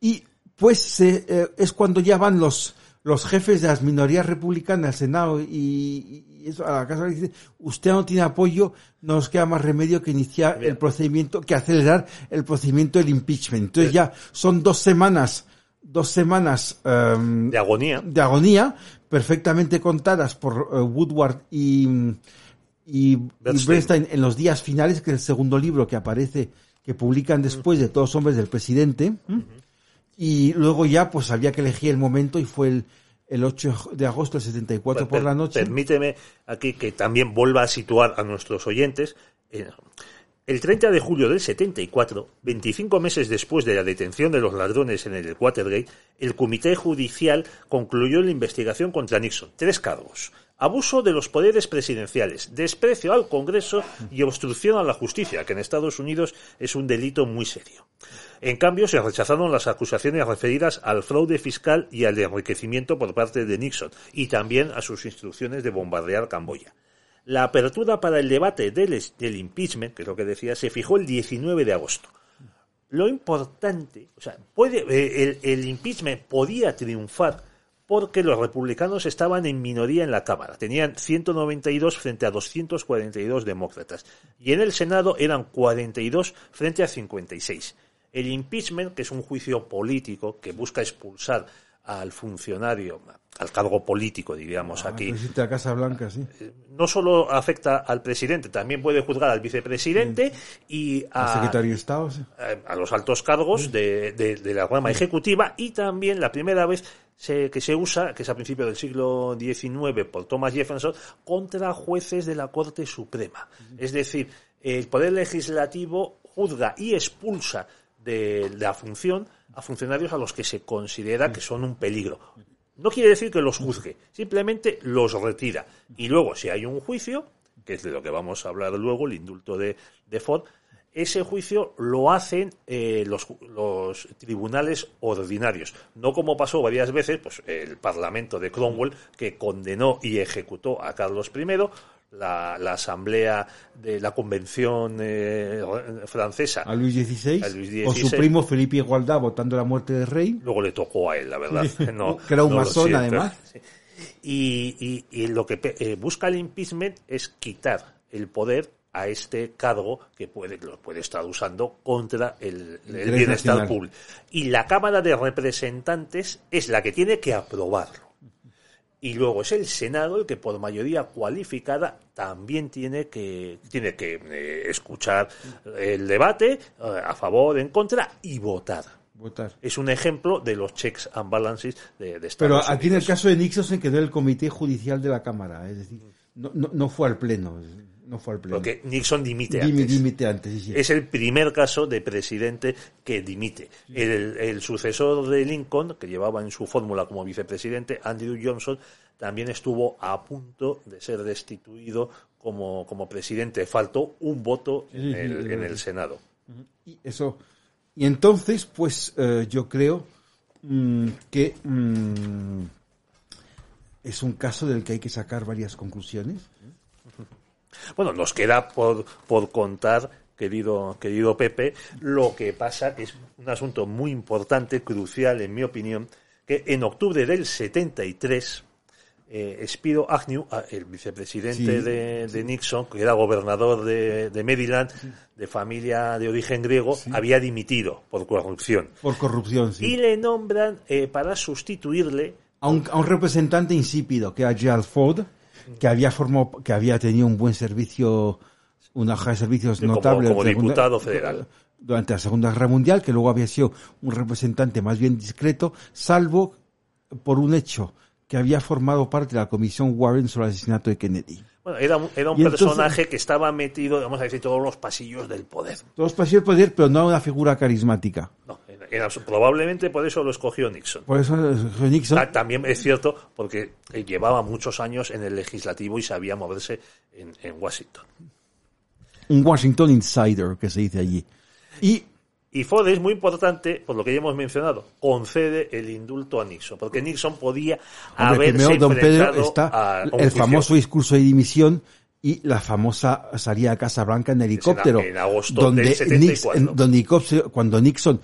y pues se, eh, es cuando ya van los los jefes de las minorías republicanas Senado y, y eso, a la Casa dice, usted no tiene apoyo, no nos queda más remedio que iniciar el procedimiento, que acelerar el procedimiento del impeachment. Entonces ya son dos semanas, dos semanas um, de agonía, de agonía, perfectamente contadas por uh, Woodward y, y, Bernstein. en los días finales, que es el segundo libro que aparece, que publican después de Todos Hombres del Presidente. Y luego ya pues había que elegir el momento y fue el, el 8 de agosto del 74 por la noche. Permíteme aquí que también vuelva a situar a nuestros oyentes. El 30 de julio del 74, 25 meses después de la detención de los ladrones en el Watergate, el Comité Judicial concluyó la investigación contra Nixon. Tres cargos. Abuso de los poderes presidenciales, desprecio al Congreso y obstrucción a la justicia, que en Estados Unidos es un delito muy serio. En cambio, se rechazaron las acusaciones referidas al fraude fiscal y al enriquecimiento por parte de Nixon, y también a sus instrucciones de bombardear Camboya. La apertura para el debate del, impeachment, que es lo que decía, se fijó el 19 de agosto. Lo importante, o sea, puede, eh, el impeachment podía triunfar porque los republicanos estaban en minoría en la Cámara. Tenían 192 frente a 242 demócratas. Y en el Senado eran 42 frente a 56. El impeachment, que es un juicio político que busca expulsar al funcionario, al cargo político, diríamos Ah, aquí, la Casa Blanca, sí. no solo afecta al presidente, también puede juzgar al vicepresidente y a, secretario de Estado, sí. eh, a los altos cargos de, de- de la rama ejecutiva y también la primera vez se- que se usa, que es a principios del siglo XIX por Thomas Jefferson, contra jueces de la Corte Suprema. Es decir, el Poder Legislativo juzga y expulsa de la función a funcionarios a los que se considera que son un peligro. No quiere decir que los juzgue, simplemente los retira. Y luego, si hay un juicio, que es de lo que vamos a hablar luego, el indulto de, de Ford, ese juicio lo hacen eh, los, tribunales ordinarios. No como pasó varias veces, pues el Parlamento de Cromwell, que condenó y ejecutó a Carlos I, la, la Asamblea de la Convención eh, francesa, A Luis XVI, A Luis o su primo Felipe Igualdad votando la muerte del rey. luego le tocó a él, la verdad. No, Que era un no masón, además. Sí. Y, y- y lo que eh, busca el impeachment es quitar el poder a este cargo que puede, lo puede estar usando contra el, bienestar público. Y la Cámara de Representantes es la que tiene que aprobarlo. Y luego es el Senado el que por mayoría cualificada también tiene que, tiene que eh, escuchar el debate eh, a favor, en contra y votar. Votar. Es un ejemplo de los checks and balances de, de Estados Pero Unidos. aquí en el caso de Nixon se quedó el comité judicial de la Cámara, es decir, no, no, no fue al pleno, no fue al pleno. Porque Nixon dimite antes. Dimite antes, sí, sí. Es el primer caso de presidente que dimite. El, el sucesor de Lincoln, que llevaba en su fórmula como vicepresidente, Andrew Johnson, también estuvo a punto de ser destituido como, como presidente. Faltó un voto en el, en el Senado. Y eso. Y entonces, pues eh, yo creo mm, que mm, es un caso del que hay que sacar varias conclusiones. Bueno, nos queda por, por contar, querido, querido Pepe, lo que pasa, que es un asunto muy importante, crucial, en mi opinión, que en octubre del 73, eh, Spiro Agnew, ah, el vicepresidente Sí, de, de Nixon, que era gobernador de, de Maryland, de familia de origen griego, había dimitido por corrupción. Por corrupción, sí. Y le nombran eh, para sustituirle a un, a un representante insípido, que era Gerald Ford, que había formado, que había tenido un buen servicio, una hoja de servicios como- notable como durante la diputado Segunda- federal. durante la Segunda Guerra Mundial, que luego había sido un representante más bien discreto, salvo por un hecho, que había formado parte de la Comisión Warren sobre el asesinato de Kennedy. Bueno, era un, era un Y entonces- personaje que estaba metido, vamos a decir, todos los pasillos del poder. Todos parecían poder, pero no una figura carismática. No, era- era- probablemente por eso lo escogió Nixon. Por eso eh, Nixon, Ta- También es cierto porque eh, llevaba muchos años en el legislativo y sabía moverse en, en Washington. un Washington insider, que se dice allí. Y Y Ford es muy importante, por lo que ya hemos mencionado, concede el indulto a Nixon, porque Nixon podía Hombre, haberse primero, don Pedro, está a un el juicio. famoso discurso de dimisión y la famosa salida a Casa Blanca en helicóptero. en agosto donde del 74. Nix- en- donde Nixon- cuando Nixon,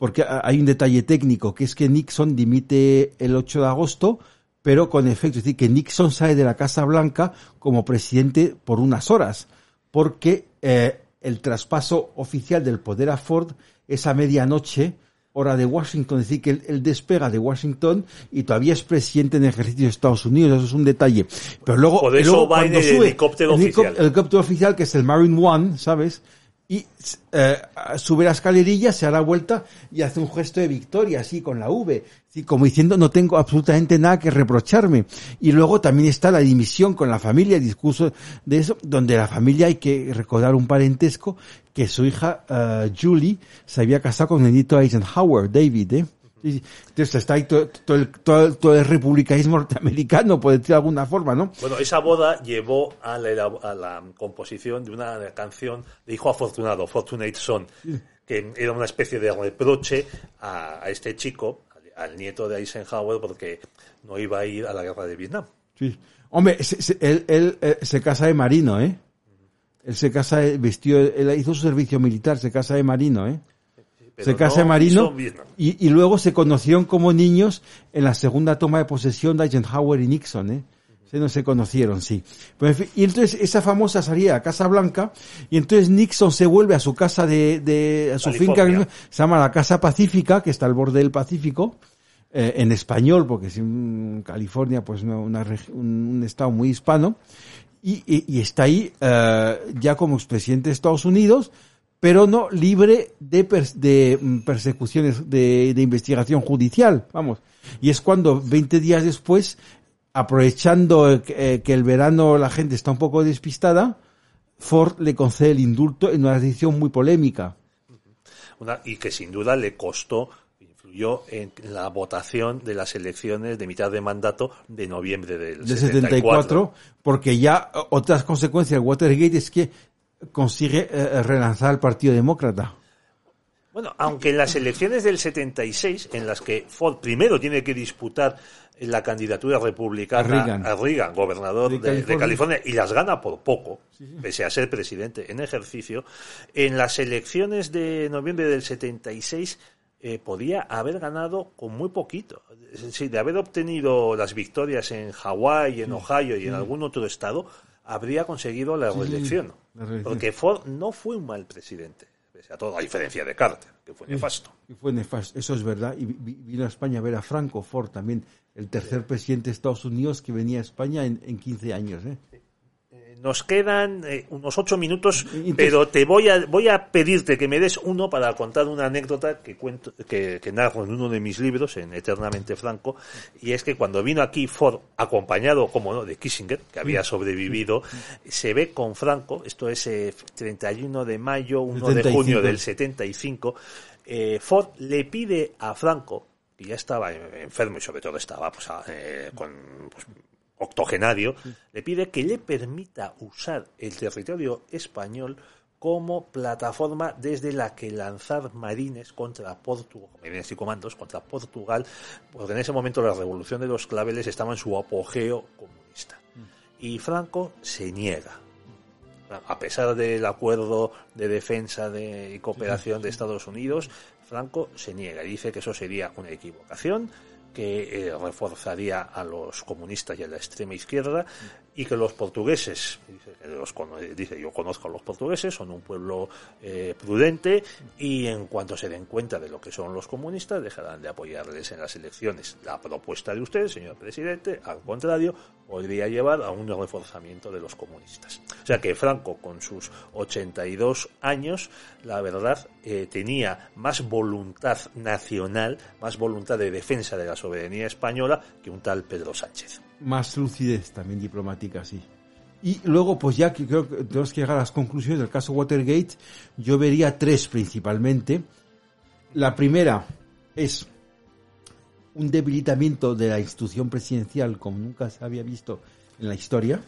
porque ha- hay un detalle técnico, que es que Nixon dimite el 8 de agosto, pero con efecto, es decir, que Nixon sale de la Casa Blanca como presidente por unas horas, porque eh, el traspaso oficial del poder a Ford es a medianoche, hora de Washington, es decir, que él, él despega de Washington y todavía es presidente en ejercicio de Estados Unidos, eso es un detalle. Pero luego, Por y eso luego va en el sube helicóptero el oficial. el helicóptero oficial, que es el Marine One, ¿sabes? Y eh, sube la escalerilla, se da la vuelta y hace un gesto de victoria, así, con la V. Así, como diciendo, no tengo absolutamente nada que reprocharme. Y luego también está la dimisión con la familia, el discurso de eso, donde la familia hay que recordar un parentesco, que su hija eh, Julie se había casado con el nieto Eisenhower, David, ¿eh? Sí. Entonces está ahí todo, todo el, todo, todo el republicanismo norteamericano, por decir de alguna forma, ¿no? Bueno, esa boda llevó a la, a la composición de una canción de Hijo Afortunado, Fortunate Son, que era una especie de reproche a, a este chico, al, al nieto de Eisenhower, porque no iba a ir a la guerra de Vietnam. Sí. Hombre, se- se- él, él, eh, se casa de marino, ¿eh? Él se casa, de- vestió, él hizo su servicio militar, se casa de marino, ¿eh? Se casa no marino y, y luego se conocieron como niños en la segunda toma de posesión de Eisenhower y Nixon, ¿eh? Se no se conocieron, sí. Pero y entonces esa famosa salida a Casa Blanca y entonces Nixon se vuelve a su casa de, de a su California. finca, se llama la Casa Pacífica, que está al borde del Pacífico, eh, en español, porque es en California, pues una, un, un estado muy hispano, y, y- y está ahí eh, ya como expresidente de Estados Unidos, pero no libre de, pers- de mm, persecuciones de, de investigación judicial, vamos. Y es cuando 20 días después, aprovechando eh, que, eh, que el verano la gente está un poco despistada, Ford le concede el indulto en una decisión muy polémica. Una- y que sin duda le costó, influyó en la votación de las elecciones de mitad de mandato de noviembre del de 74. 74, porque ya otras consecuencias de Watergate es que consigue eh, relanzar el Partido Demócrata. Bueno, aunque en las elecciones del 76, en las que Ford primero tiene que disputar la candidatura republicana A Reagan. a Reagan, gobernador De de, de California. Y las gana por poco, pese a ser presidente en ejercicio, en las elecciones de noviembre del 76 eh, podía haber ganado con muy poquito. Es decir, de haber obtenido las victorias en Hawái, en Ohio y en algún otro estado, habría conseguido la reelección. Porque Ford no fue un mal presidente, pese a todo, a diferencia de Carter, que fue nefasto. Y fue nefasto, eso es verdad. Y vi- vino a España a ver a Franco Ford también, el tercer presidente de Estados Unidos que venía a España en, en 15 años. ¿eh? Nos quedan eh, unos ocho minutos, Entonces- pero te voy a voy a pedirte que me des uno para contar una anécdota que cuento que, que narro en uno de mis libros, en Eternamente Franco, y es que cuando vino aquí Ford, acompañado, como no, de Kissinger, que había sobrevivido, se ve con Franco, esto es eh, 31 de mayo, 1 de 75. junio del 75, eh, Ford le pide a Franco, que ya estaba eh, enfermo y sobre todo estaba pues, a- eh, con pues, octogenario, le pide que le permita usar el territorio español como plataforma desde la que lanzar marines contra Portugal, marines y comandos contra Portugal, porque en ese momento la revolución de los claveles estaba en su apogeo comunista. Y Franco se niega. A pesar del acuerdo de defensa de, y cooperación de Estados Unidos, Franco se niega y dice que eso sería una equivocación, que eh, reforzaría a los comunistas y a la extrema izquierda y que los portugueses, dice, dice, yo conozco a los portugueses, son un pueblo eh, prudente y en cuanto se den cuenta de lo que son los comunistas dejarán de apoyarles en las elecciones. La propuesta de usted, señor presidente, al contrario, podría llevar a un reforzamiento de los comunistas. O sea que Franco, con sus 82 años, la verdad, eh, tenía más voluntad nacional, más voluntad de defensa de la soberanía española que un tal Pedro Sánchez. Más lucidez también diplomática, sí. Y luego, pues ya que creo que tenemos que llegar a las conclusiones del caso Watergate, yo vería tres principalmente. La primera es un debilitamiento de la institución presidencial como nunca se había visto en la historia.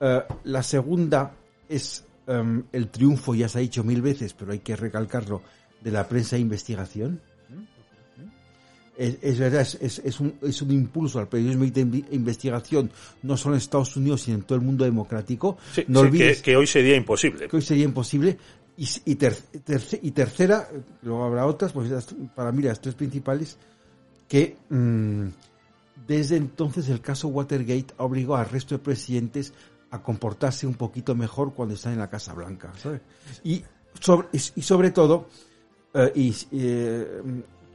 Eh, la segunda es em, el triunfo, ya se ha dicho mil veces, pero hay que recalcarlo, de la prensa de investigación. Es, es verdad, es, es- un, es un impulso al periodismo de investigación, no solo en Estados Unidos, sino en todo el mundo democrático. Sí, no sí, olvides que, que hoy sería imposible. que hoy sería imposible. Y, y, ter- terce- y tercera, luego habrá otras, pues para mí las tres principales, que mm, desde entonces el caso Watergate ha obligado al resto de presidentes a comportarse un poquito mejor cuando están en la Casa Blanca. ¿sabes? Y, sobre, y, y sobre todo, eh, y eh,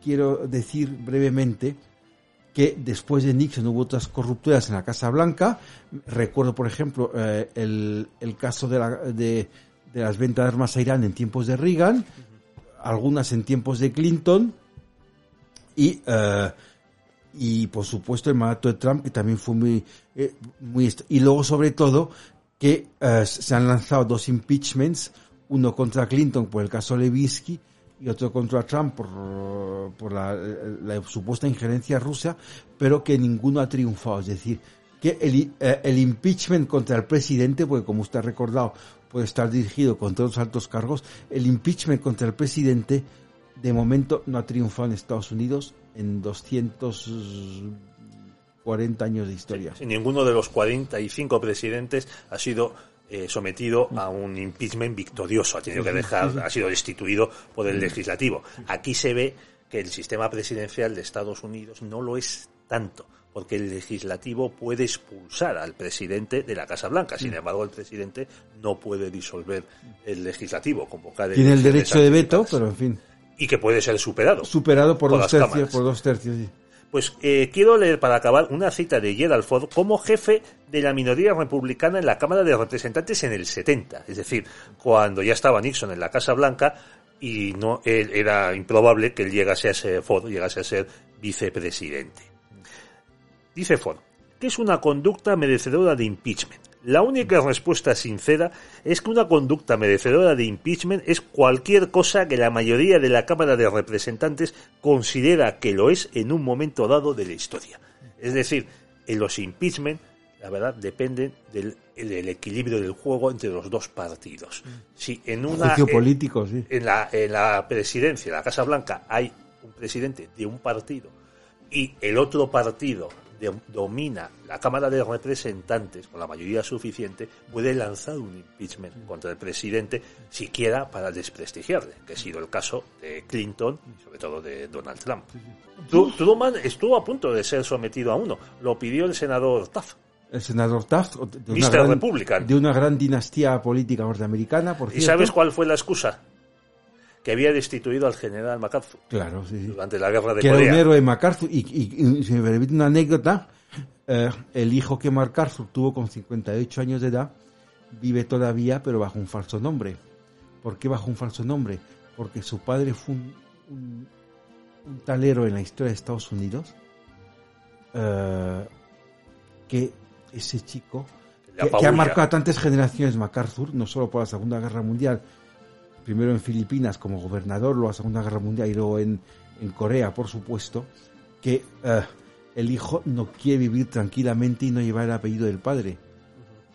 quiero decir brevemente, que después de Nixon hubo otras corrupturas en la Casa Blanca. Recuerdo, por ejemplo, eh, el, caso de, la- de, de las ventas de armas a Irán en tiempos de Reagan, algunas en tiempos de Clinton y, eh, y por supuesto, el mandato de Trump, que también fue muy... eh, muy y luego, sobre todo, que eh, se han lanzado dos impeachments, uno contra Clinton por el caso Levinsky y otro contra Trump por, por la, supuesta injerencia rusa, pero que ninguno ha triunfado. Es decir, que el, eh, el impeachment contra el presidente, porque como usted ha recordado, puede estar dirigido contra los altos cargos, el impeachment contra el presidente de momento no ha triunfado en Estados Unidos en 240 años de historia. Sí, ninguno de los 45 presidentes ha sido eh, sometido a un impeachment victorioso, ha tenido que dejar, ha sido destituido por el legislativo. Aquí se ve que el sistema presidencial de Estados Unidos no lo es tanto porque el legislativo puede expulsar al presidente de la Casa Blanca. Sin embargo, el presidente no puede disolver el legislativo, convocar Tiene el derecho de veto, pero en fin. Y que puede ser superado. Superado por, dos tercios, por dos tercios, sí. Pues eh, quiero leer para acabar una cita de Gerald Ford como jefe de la minoría republicana en la Cámara de Representantes en el 70. Es decir, cuando ya estaba Nixon en la Casa Blanca y no era improbable que él llegase a ser Ford, llegase a ser vicepresidente. Dice Ford, que es una conducta merecedora de impeachment. La única respuesta sincera es que una conducta merecedora de impeachment es cualquier cosa que la mayoría de la Cámara de Representantes considera que lo es en un momento dado de la historia. Es decir, en los impeachment, la verdad, dependen del, equilibrio del juego entre los dos partidos. Si en una político, sí. en, la, en la presidencia, en la Casa Blanca, hay un presidente de un partido y el otro partido domina la Cámara de Representantes con la mayoría suficiente, puede lanzar un impeachment contra el presidente, siquiera para desprestigiarle, que ha sido el caso de Clinton y sobre todo de Donald Trump. Truman estuvo a punto de ser sometido a uno, lo pidió el senador Taft. El senador Taft, de una, gran, de una gran dinastía política norteamericana, por ¿Y sabes cuál fue la excusa? Que había destituido al general MacArthur. Claro, sí. Durante la guerra de que Corea. era un héroe MacArthur. Y, y, si me permite una anécdota, eh, el hijo que MacArthur tuvo con 58 años de edad vive todavía, pero bajo un falso nombre. ¿Por qué bajo un falso nombre? Porque su padre fue un, un, talero en la historia de Estados Unidos. Eh, que ese chico, que, que, ha marcado a tantas generaciones MacArthur, no solo por la Segunda Guerra Mundial, primero en Filipinas como gobernador, luego a Segunda Guerra Mundial y luego en, en Corea, por supuesto, que uh, el hijo no quiere vivir tranquilamente y no llevar el apellido del padre.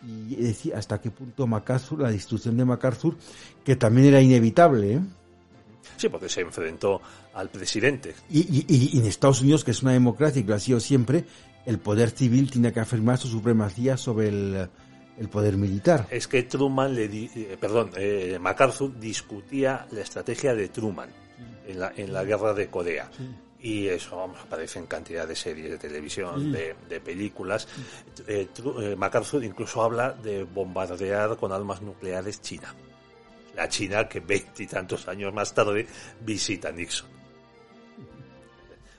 Y decir hasta qué punto MacArthur, la destrucción de MacArthur, que también era inevitable, ¿eh? Sí, porque se enfrentó al presidente. Y, y, y, en Estados Unidos, que es una democracia y que lo ha sido siempre, el poder civil tiene que afirmar su supremacía sobre el, el poder militar. Es que Truman le di, eh, perdón, eh, MacArthur discutía la estrategia de Truman en, la, en la guerra de Corea. Y eso vamos, aparece en cantidad de series de televisión, de, de, películas. Eh, MacArthur incluso habla de bombardear con armas nucleares China. La China que veintitantos años más tarde visita Nixon.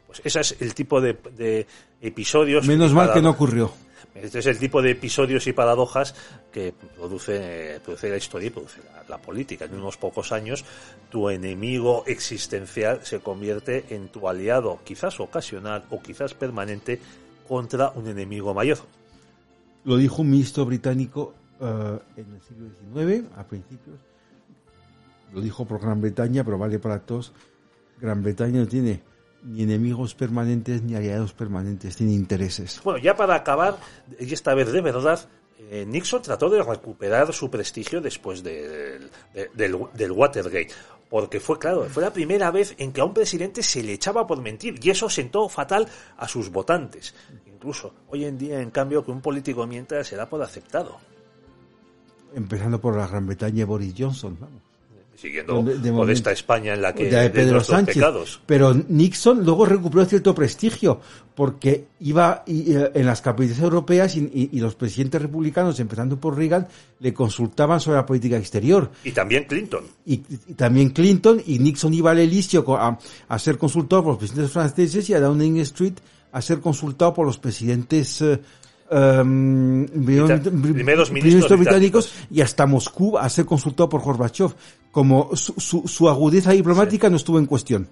Pues ese es el tipo de, de episodios. Menos mal que no ocurrió. Este es el tipo de episodios y paradojas que produce, produce la historia y produce la, política. En unos pocos años, tu enemigo existencial se convierte en tu aliado, quizás ocasional o quizás permanente, contra un enemigo mayor. Lo dijo un ministro británico uh, en el siglo XIX, a principios. Lo dijo por Gran Bretaña, pero vale para todos. Gran Bretaña no tiene ni enemigos permanentes ni aliados permanentes, tiene intereses. Bueno, ya para acabar, y esta vez de verdad, eh, Nixon trató de recuperar su prestigio después de, de, del, del Watergate. Porque fue, claro, fue la primera vez en que a un presidente se le echaba por mentir y eso sentó fatal a sus votantes. Incluso hoy en día, en cambio, que un político mienta se da por aceptado. Empezando por la Gran Bretaña Boris Johnson, vamos siguiendo de, de por esta España en la que de Pedro Sánchez. Pecados. Pero Nixon luego recuperó cierto prestigio porque iba y, en las capitales europeas y, y, y, los presidentes republicanos, empezando por Reagan, le consultaban sobre la política exterior. Y también Clinton. Y, también Clinton y Nixon iba al a, a, ser consultado por los presidentes franceses y a Downing Street a ser consultado por los presidentes eh, um, primeros ministros británicos y hasta Moscú a ser consultado por Gorbachev. Como su, su, su agudeza diplomática sí. no estuvo en cuestión.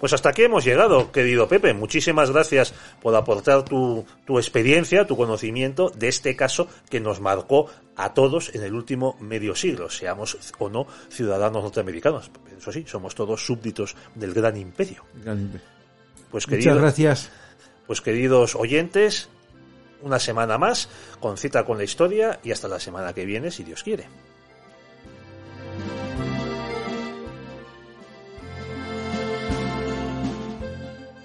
Pues hasta aquí hemos llegado, querido Pepe. Muchísimas gracias por aportar tu, tu experiencia, tu conocimiento de este caso que nos marcó a todos en el último medio siglo, seamos o no ciudadanos norteamericanos. Eso sí, somos todos súbditos del gran imperio. Pues, Muchas gracias. Pues queridos oyentes, una semana más con cita con la historia y hasta la semana que viene, si Dios quiere.